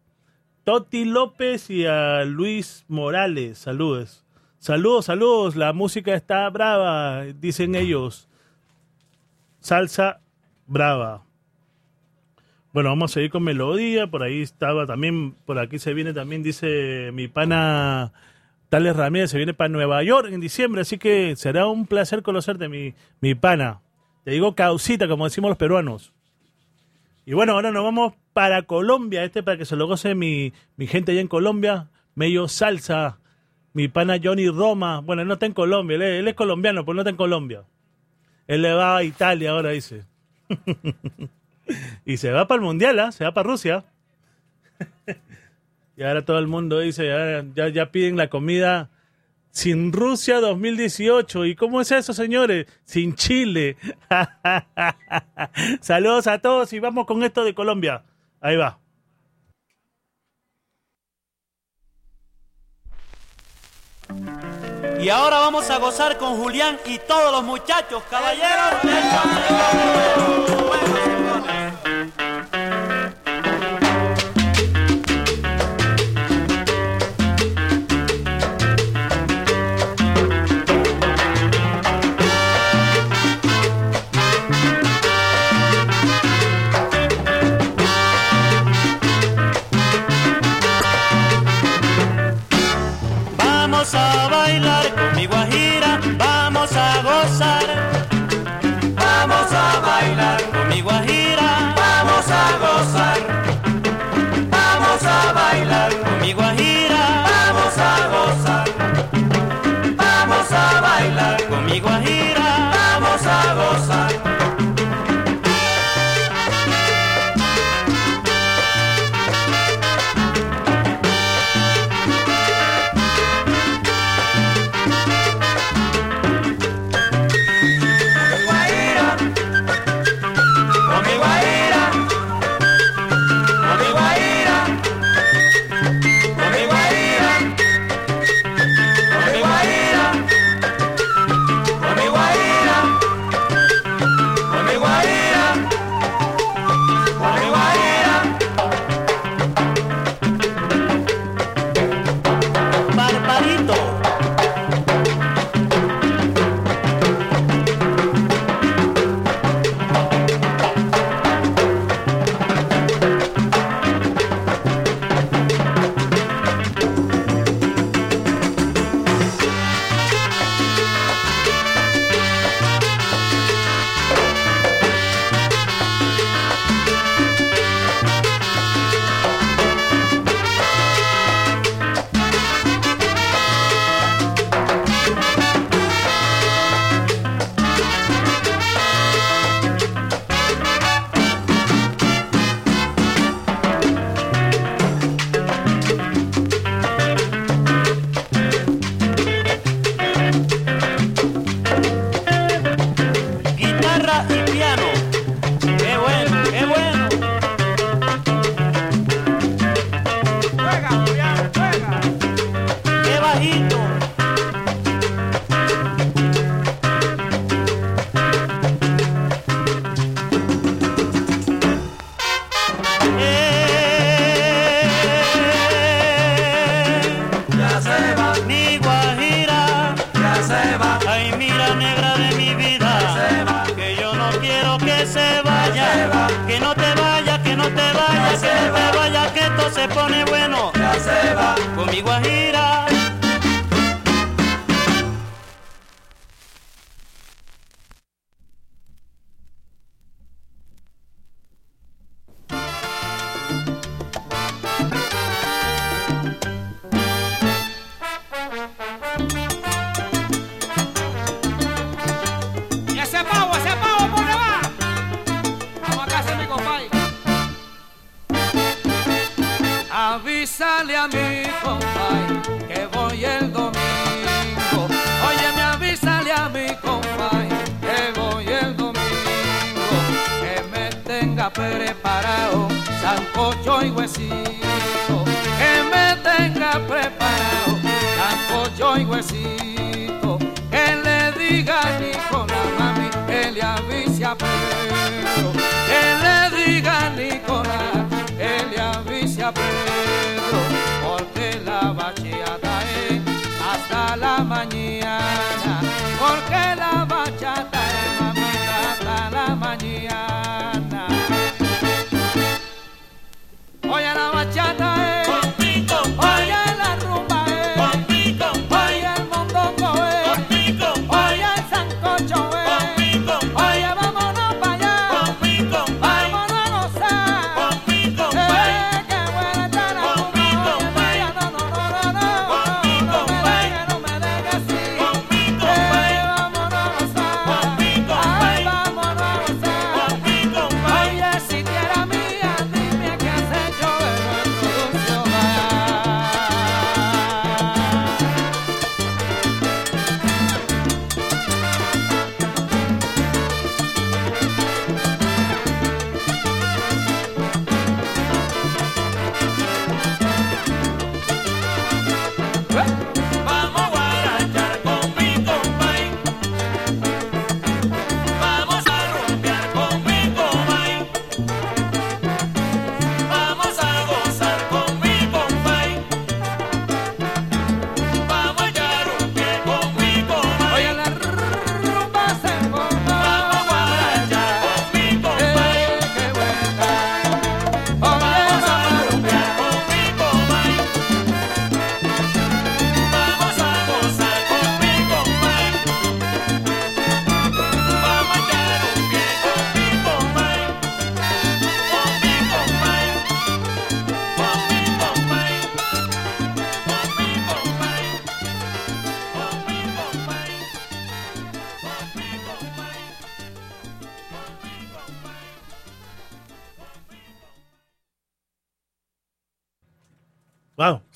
S5: Toti López y a Luis Morales. Saludos. Saludos, saludos. La música está brava, dicen ellos. Salsa brava. Bueno, vamos a seguir con melodía. Por ahí estaba también, por aquí se viene también, dice mi pana Tales Ramírez, se viene para Nueva York en diciembre, así que será un placer conocerte, mi, mi pana. Te digo causita, como decimos los peruanos. Y bueno, ahora nos vamos para Colombia, este para que se lo goce mi, mi gente allá en Colombia. Medio salsa, mi pana Johnny Roma. Bueno, él no está en Colombia, él es, colombiano, pero no está en Colombia. Él le va a Italia ahora, dice. [LAUGHS] y se va para el Mundial, ¿ah? se va para Rusia. [LAUGHS] y ahora todo el mundo dice, ya, ya, ya piden la comida sin Rusia 2018. ¿Y cómo es eso, señores? Sin Chile. [LAUGHS] Saludos a todos y vamos con esto de Colombia. Ahí va.
S17: Y ahora vamos a gozar con Julián y todos los muchachos, caballeros. Mi guajira, vamos a gozar.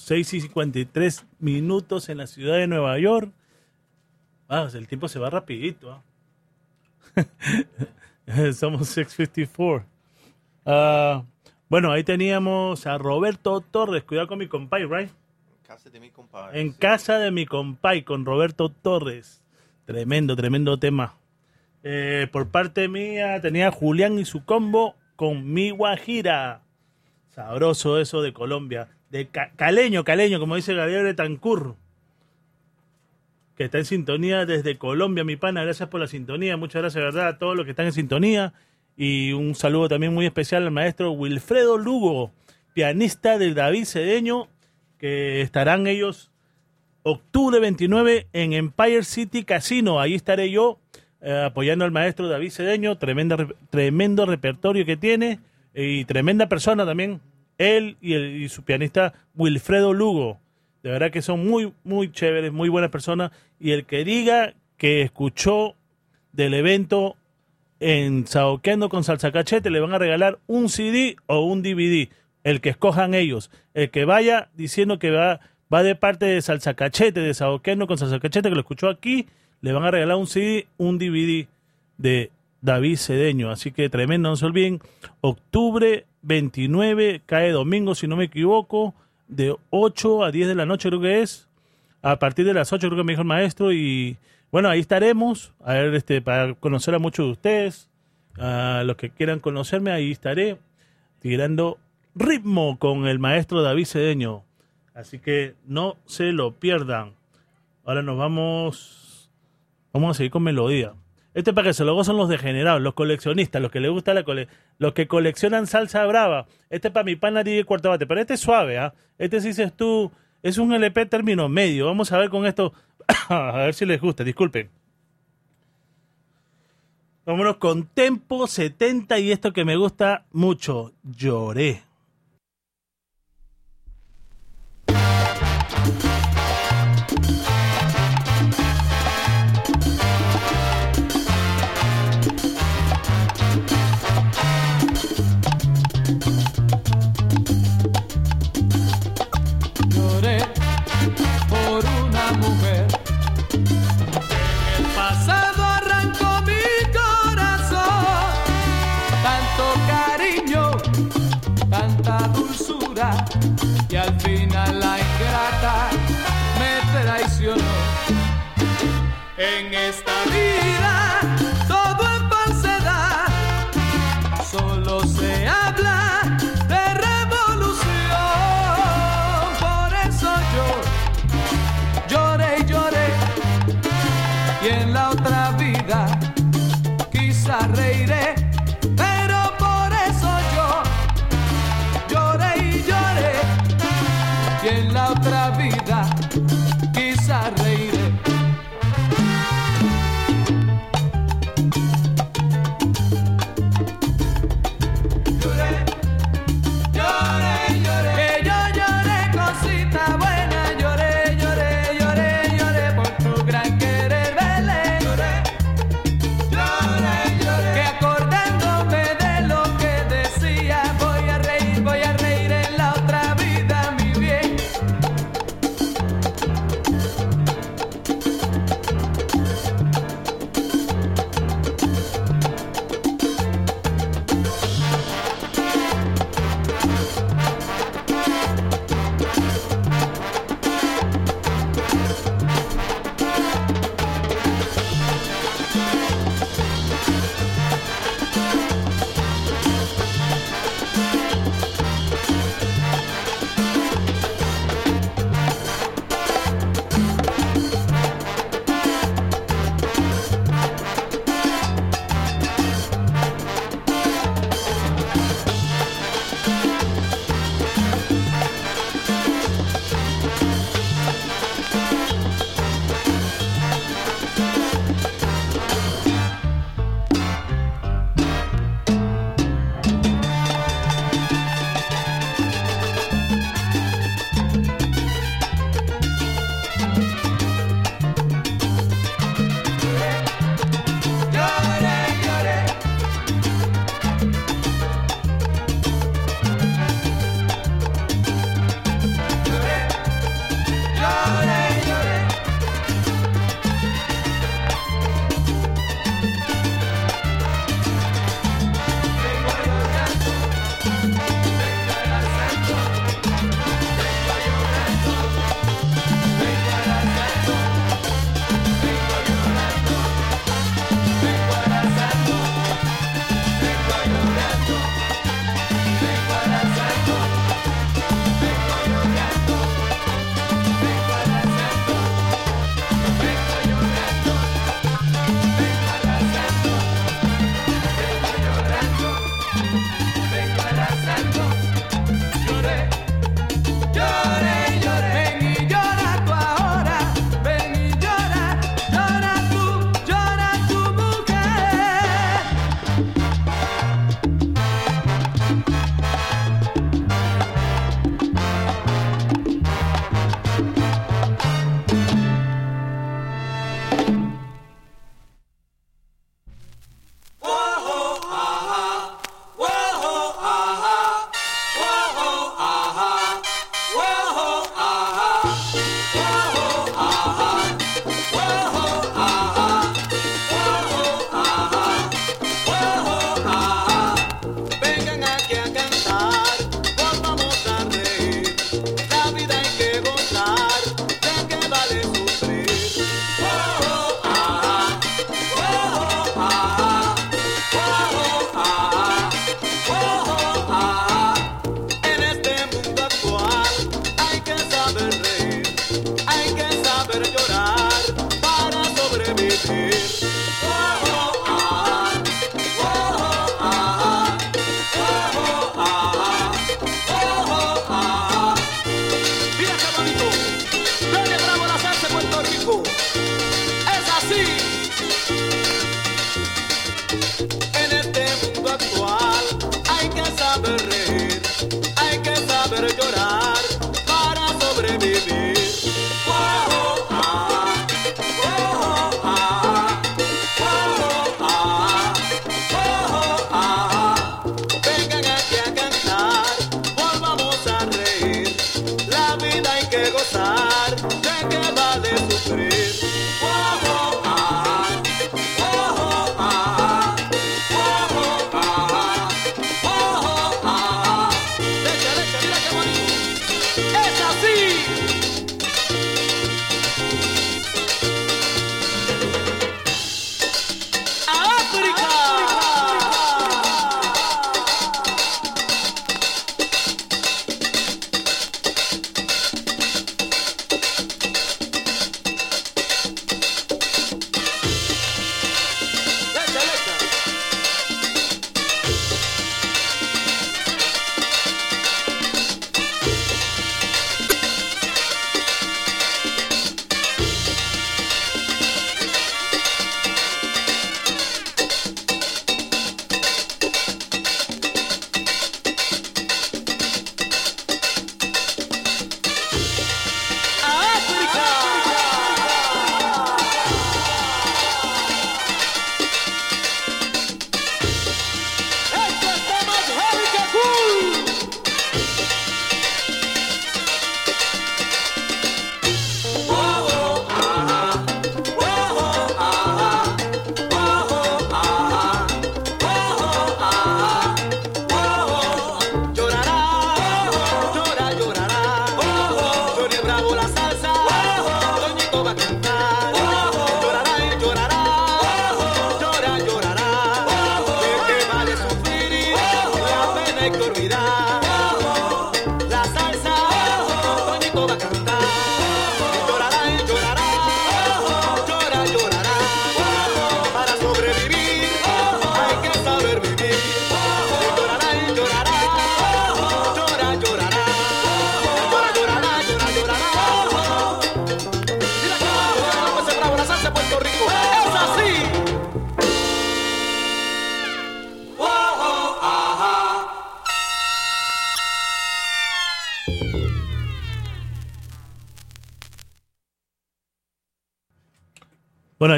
S5: 6 y 53 minutos en la ciudad de Nueva York. Wow, el tiempo se va rapidito. ¿ah? [LAUGHS] Somos 654. Ah, bueno, ahí teníamos a Roberto Torres. Cuidado con mi compay, right?
S6: Casa de mi compadre.
S5: En casa de mi compay con Roberto Torres. Tremendo, tremendo tema. Eh, por parte mía tenía Julián y su combo con mi Guajira. Sabroso eso de Colombia. De ca- caleño, caleño, como dice Gabriel Betancur. Que está en sintonía desde Colombia, mi pana. Gracias por la sintonía. Muchas gracias, ¿verdad? A todos los que están en sintonía. Y un saludo también muy especial al maestro Wilfredo Lugo, pianista del David Cedeño, que estarán ellos octubre 29 en Empire City Casino. Ahí estaré yo eh, apoyando al maestro David Cedeño. Tremenda, re- tremendo repertorio que tiene y tremenda persona también. Él y, su pianista Wilfredo Lugo. De verdad que son muy, muy chéveres, muy buenas personas. Y el que diga que escuchó del evento en Saoqueando con Salsa Cachete, le van a regalar un CD o un DVD. El que escojan ellos. El que vaya diciendo que va, va de parte de Salsa Cachete, de Saoqueando con Salsa Cachete, que lo escuchó aquí, le van a regalar un CD, un DVD de David Cedeño. Así que tremendo, no se olviden. Octubre 29, cae domingo, si no me equivoco, de 8 a 10 de la noche creo que es.
S4: a partir de las 8, creo que me dijo el maestro. Y bueno, ahí estaremos, a ver, este, para conocer a muchos de ustedes, a los que quieran conocerme, ahí estaré tirando ritmo con el maestro David Cedeño. Así que no se lo pierdan. Ahora nos vamos. Vamos a seguir con melodía. Este para que se lo gozan los degenerados, los coleccionistas, los que les gusta la cole los que coleccionan salsa brava. Este para mi pana DJ Cuarto Bate. Pero este es suave, ¿ah? Este sí dices tú, es un LP término medio. Vamos a ver con esto. [COUGHS] a ver si les gusta, disculpen. Vámonos con Tempo 70 y esto que me gusta mucho. Lloré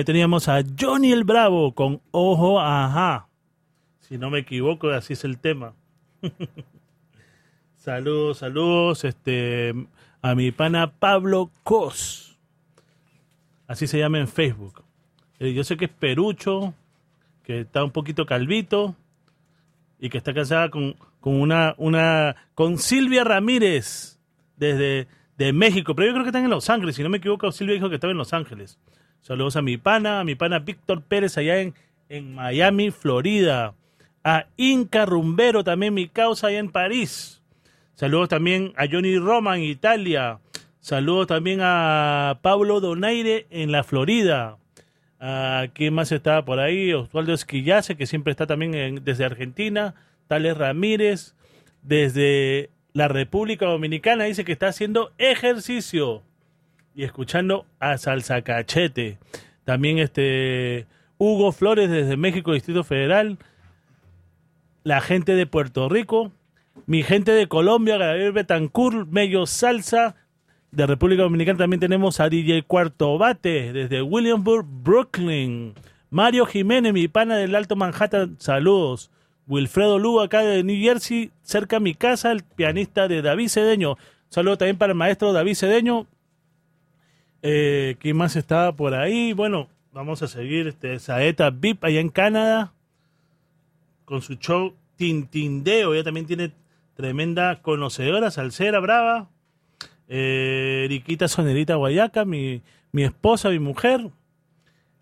S5: teníamos a Johnny el Bravo con Ojo Ajá. Si no me equivoco, así es el tema. [LAUGHS] saludos, saludos este, a mi pana Pablo Cos. Así se llama en Facebook. Eh, yo sé que es Perucho, que está un poquito calvito y que está casada con, con una, una con Silvia Ramírez desde de México, pero yo creo que están en Los Ángeles, si no me equivoco, Silvia dijo que estaba en Los Ángeles. Saludos a mi pana, a mi pana Víctor Pérez allá en, en Miami, Florida. A Inca Rumbero, también mi causa allá en París. Saludos también a Johnny Roma en Italia. Saludos también a Pablo Donaire en la Florida. ¿A ¿Quién más está por ahí? Osvaldo Esquillace, que siempre está también desde Argentina. Tales Ramírez, desde la República Dominicana, dice que está haciendo ejercicio y escuchando a Salsa Cachete. También este Hugo Flores desde México, Distrito Federal. La gente de Puerto Rico. Mi gente de Colombia, Gabriel Betancourt, Mello Salsa. De República Dominicana también tenemos a DJ Cuarto Bate desde Williamsburg, Brooklyn. Mario Jiménez, mi pana del Alto Manhattan, saludos. Wilfredo Lugo, acá de New Jersey, cerca a mi casa, el pianista de David Cedeño. Saludos también para el maestro David Cedeño. Eh, ¿Quién más estaba por ahí? Bueno, vamos a seguir este Saeta VIP allá en Canadá con su show Tintindeo. Ella también tiene tremenda conocedora, salsera brava. Eh, Eriquita Sonerita Guayaca, mi, mi esposa, mi mujer.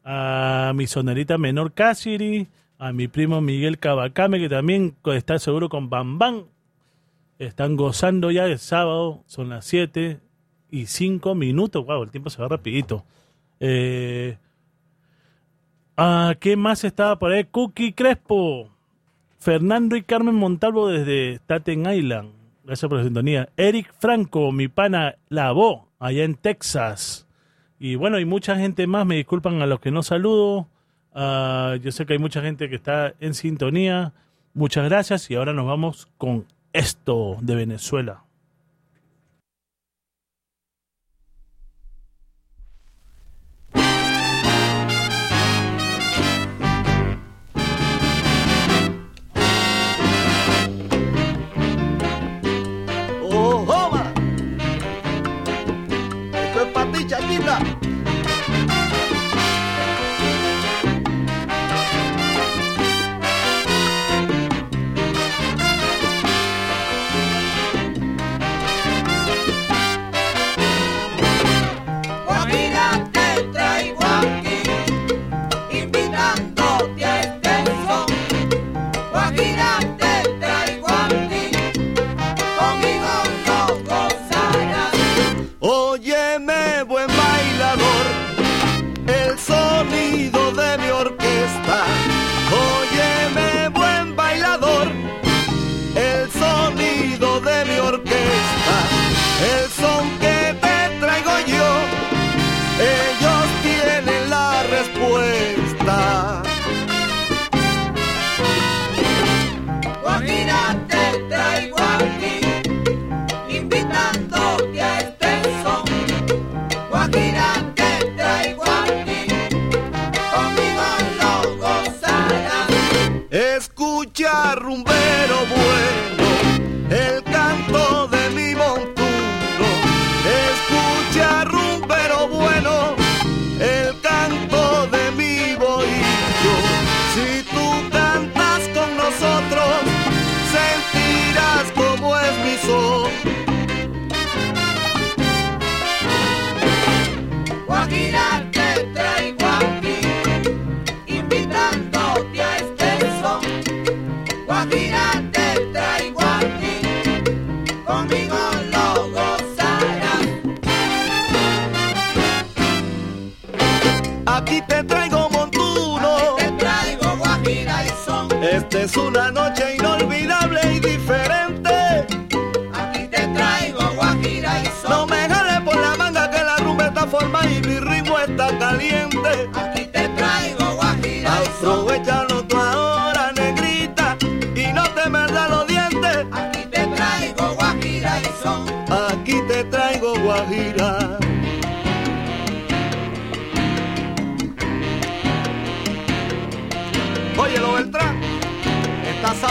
S5: A mi sonerita menor Cassiri. A mi primo Miguel Cabacame, que también está seguro con Bam Bam. Están gozando ya el sábado, son las 7 y 5 minutos. Wow, el tiempo se va rapidito. Eh, ¿Qué más estaba por ahí? Cookie Crespo. Fernando y Carmen Montalvo desde Staten Island. Gracias por la sintonía. Eric Franco, mi pana Lavó, allá en Texas.
S18: Y bueno, hay mucha gente más, me disculpan a los que no saludo. Ah, yo sé que hay mucha gente que está en sintonía. Muchas gracias y ahora nos vamos con esto de Venezuela.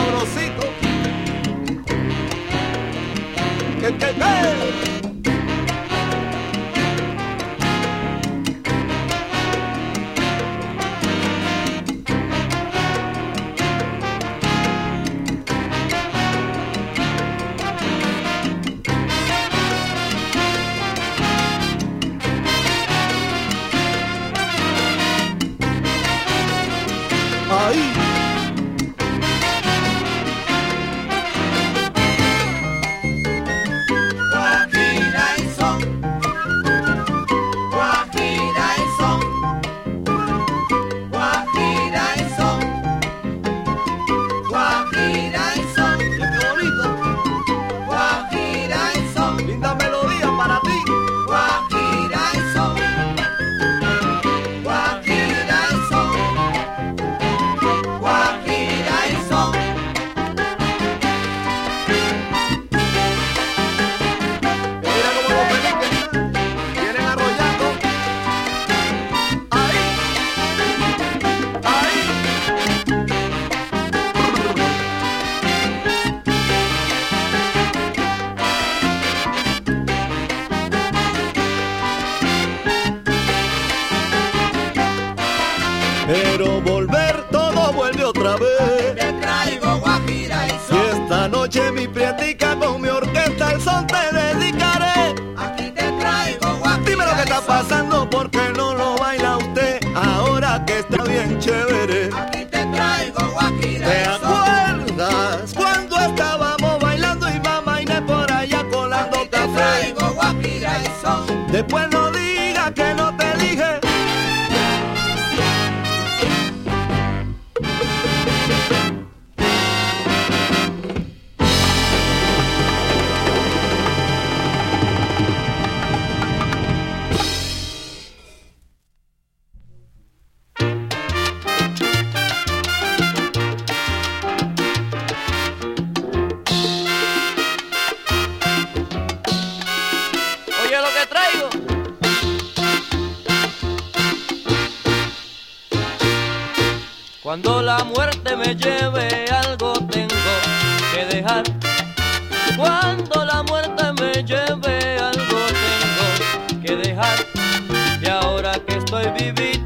S2: Sabrosito. ¿Qué, qué, qué? Ahora que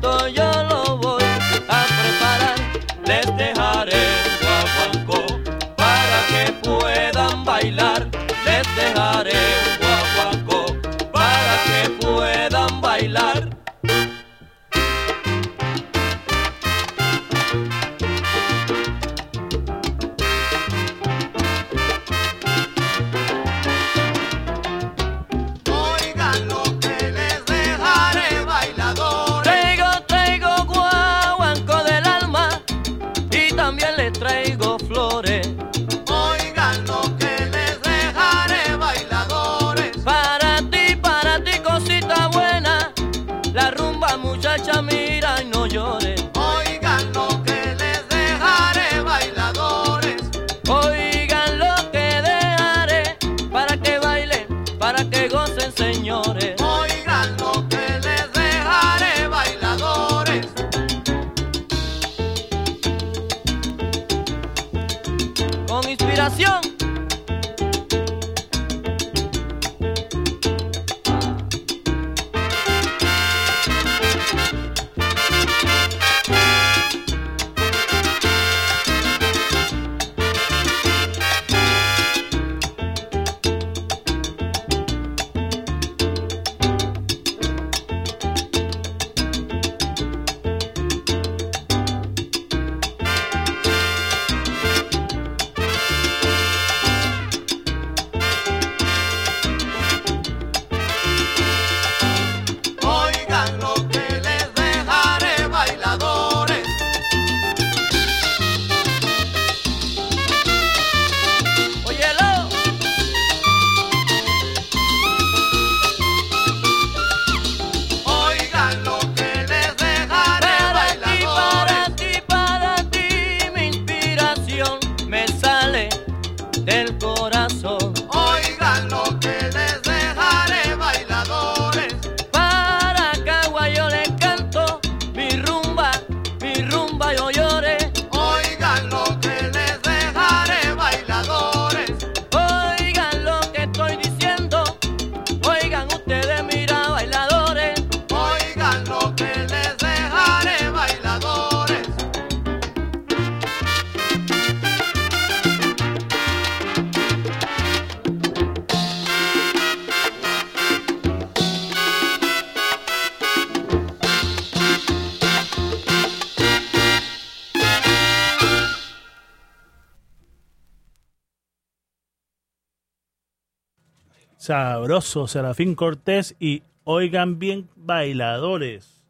S5: Sabroso, Serafín Cortés y Oigan Bien Bailadores.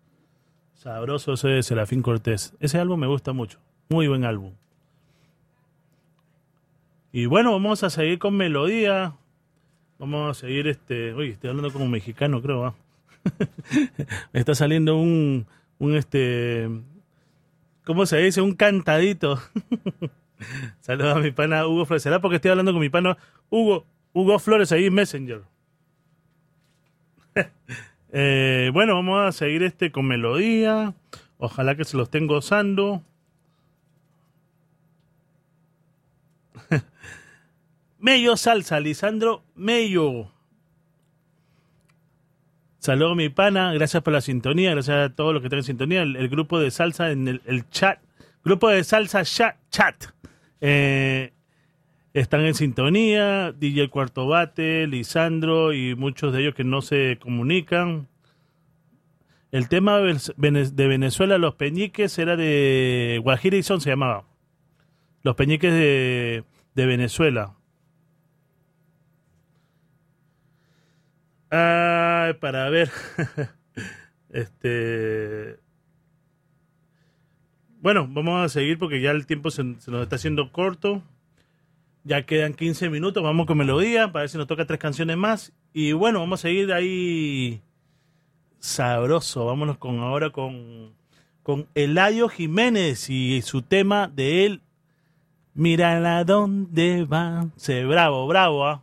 S5: Sabroso ese de Serafín Cortés. Ese álbum me gusta mucho. Muy buen álbum. Y bueno, vamos a seguir con melodía. Vamos a seguir este. Uy, estoy hablando como mexicano, creo. ¿ah? [LAUGHS] me está saliendo un, un este. ¿Cómo se dice? Un cantadito. [LAUGHS] Saludos a mi pana Hugo Flores. ¿Será porque estoy hablando con mi pana Hugo, Hugo Flores ahí en Messenger? [LAUGHS] Eh, bueno, vamos a seguir este con melodía. Ojalá que se lo estén gozando. [LAUGHS] Mello Salsa, Lisandro Mello. Saludos mi pana, gracias por la sintonía, gracias a todos los que están en sintonía. El, grupo de salsa en el, el chat, grupo de salsa chat, chat. Eh, están en sintonía, DJ Cuarto Bate, Lisandro y muchos de ellos que no se comunican. El tema de Vene- de Venezuela, los peñiques, era de Guajira y Son, se llamaba. Los peñiques de, de Venezuela. Para ver. [LAUGHS] este. Bueno, vamos a seguir porque ya el tiempo se nos está haciendo corto. Ya quedan 15 minutos, vamos con melodía para ver si nos toca tres canciones más. Y bueno, vamos a seguir ahí sabroso. Vámonos con ahora con, con Eladio Jiménez y su tema de él. Mírala dónde va. Se bravo, bravo, ¿ah?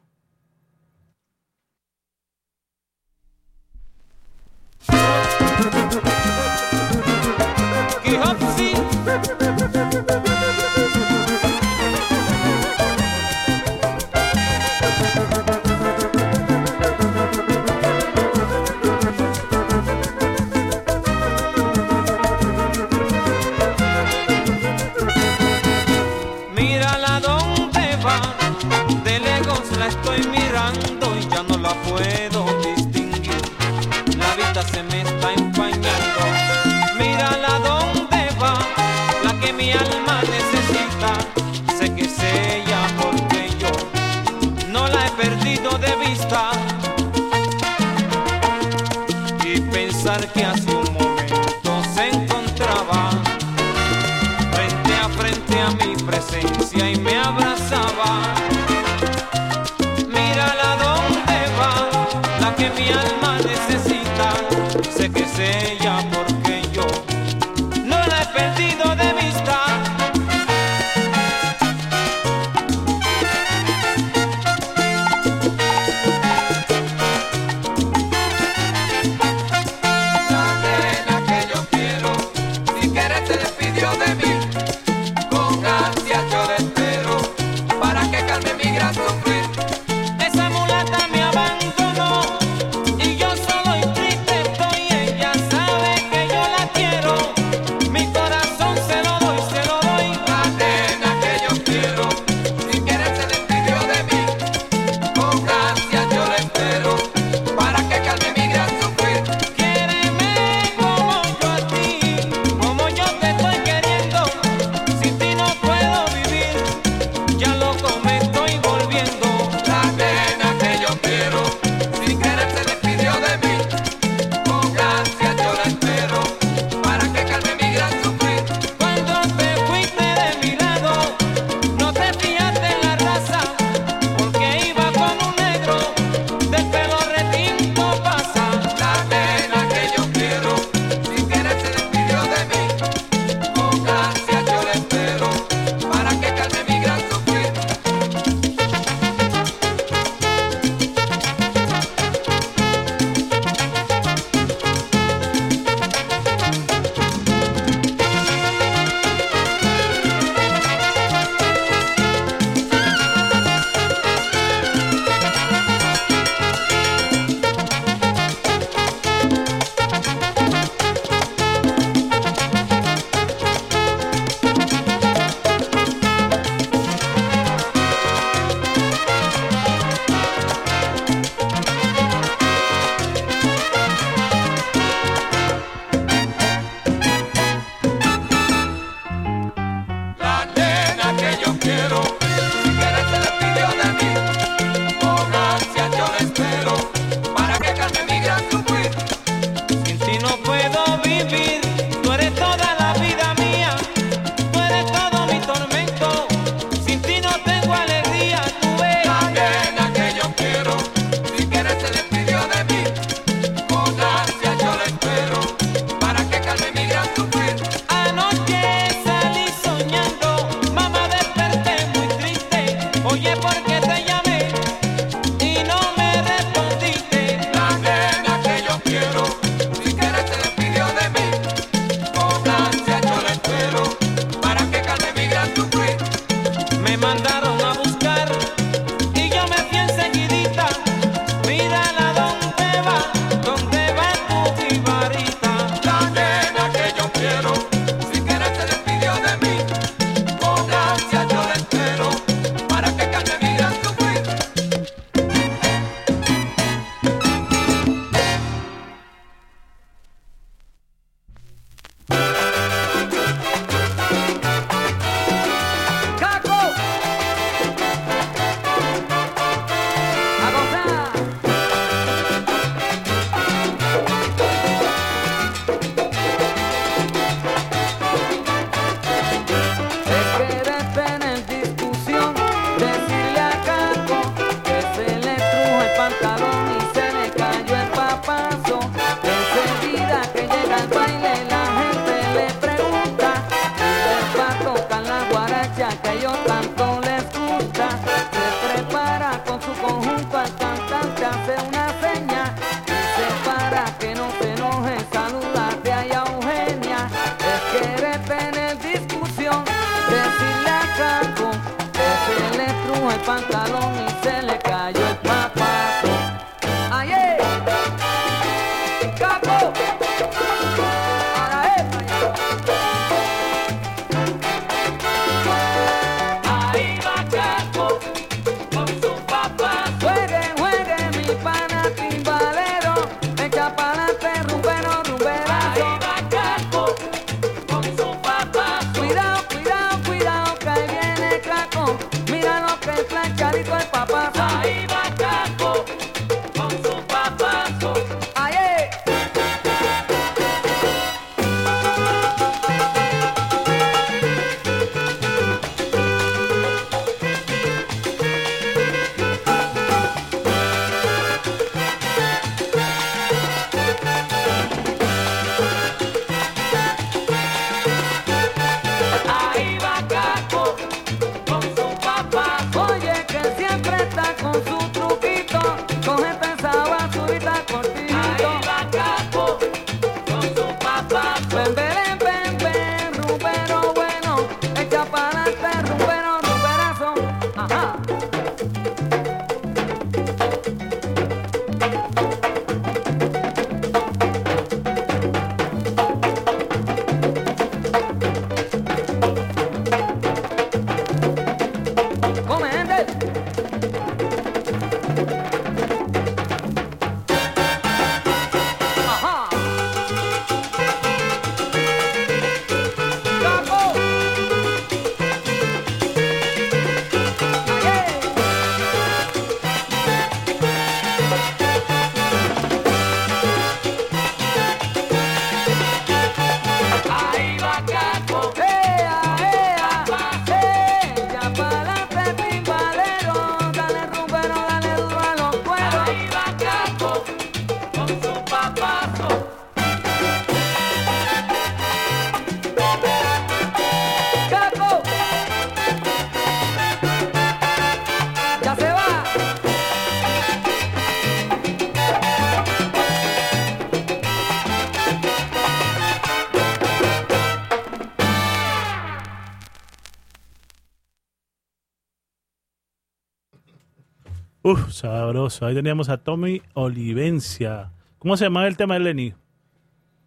S5: Sabroso. Ahí teníamos a Tommy Olivencia. ¿Cómo se llamaba el tema de Lenny?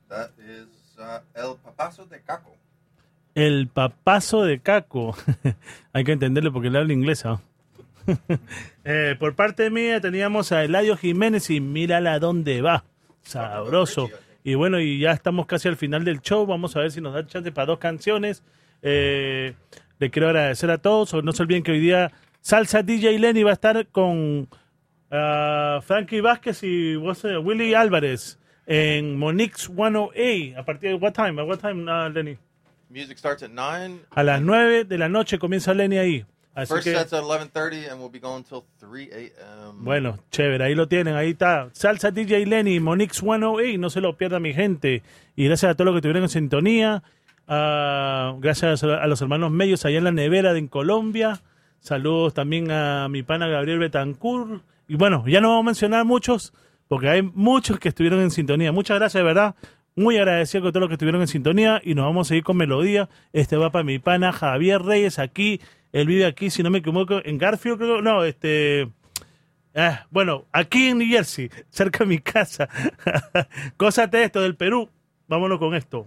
S6: That is uh, El Papazo de Caco.
S5: El papazo de Caco. [LAUGHS] Hay que entenderlo porque él habla inglés. ¿ah? [LAUGHS] Eh, por parte mía teníamos a Eladio Jiménez y mírala dónde va. Sabroso. Y bueno, y ya estamos casi al final del show. Vamos a ver si nos da chance para dos canciones. Eh, le quiero agradecer a todos. No se olviden que hoy día Salsa DJ Lenny va a estar con ah, Frankie Vázquez y it, Willy Álvarez en Monix 108. ¿A partir de what time? ¿A what time, ah, Lenny?
S6: Music starts at 9.
S5: A las 9 de la noche comienza Lenny ahí. Así
S6: First
S5: que,
S6: set's at 11.30 and we'll be going till 3 a.m.
S5: bueno, chévere, ahí lo tienen, ahí está. Salsa DJ Lenny, Monix 108, no se lo pierda mi gente. Y gracias a todos los que estuvieron en sintonía. Ah, gracias a los hermanos medios allá en la nevera de en Colombia. Saludos también a mi pana Gabriel Betancourt. Y bueno, ya no vamos a mencionar muchos, porque hay muchos que estuvieron en sintonía. Muchas gracias, de verdad. Muy agradecido con todos los que estuvieron en sintonía. Y nos vamos a ir con melodía. Este va para mi pana Javier Reyes aquí. Él vive aquí, si no me equivoco, en Garfield, creo. No, este. ah, bueno, aquí en New Jersey, [LAUGHS] cerca de mi casa. [LAUGHS] Cosas de esto del Perú. Vámonos con esto.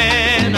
S17: Qué